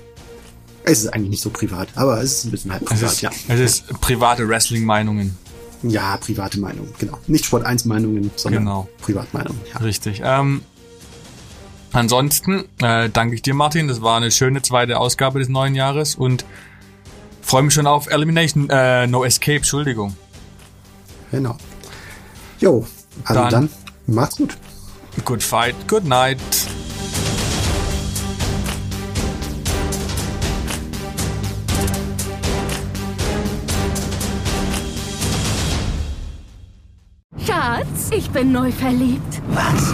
Es ist eigentlich nicht so privat, aber es ist ein bisschen halb privat, es ist, ja. Es ist private Wrestling-Meinungen. Ja, private Meinungen, genau. Nicht Sport 1 Meinungen, sondern Genau. Privatmeinungen. Ja. Richtig. Ähm, ansonsten äh, danke ich dir, Martin. Das war eine schöne zweite Ausgabe des neuen Jahres und freue mich schon auf Elimination, äh, No Escape, Entschuldigung. Genau. Jo, also Dann- dann, macht's gut. Good fight, good night. Schatz, ich bin neu verliebt. Was?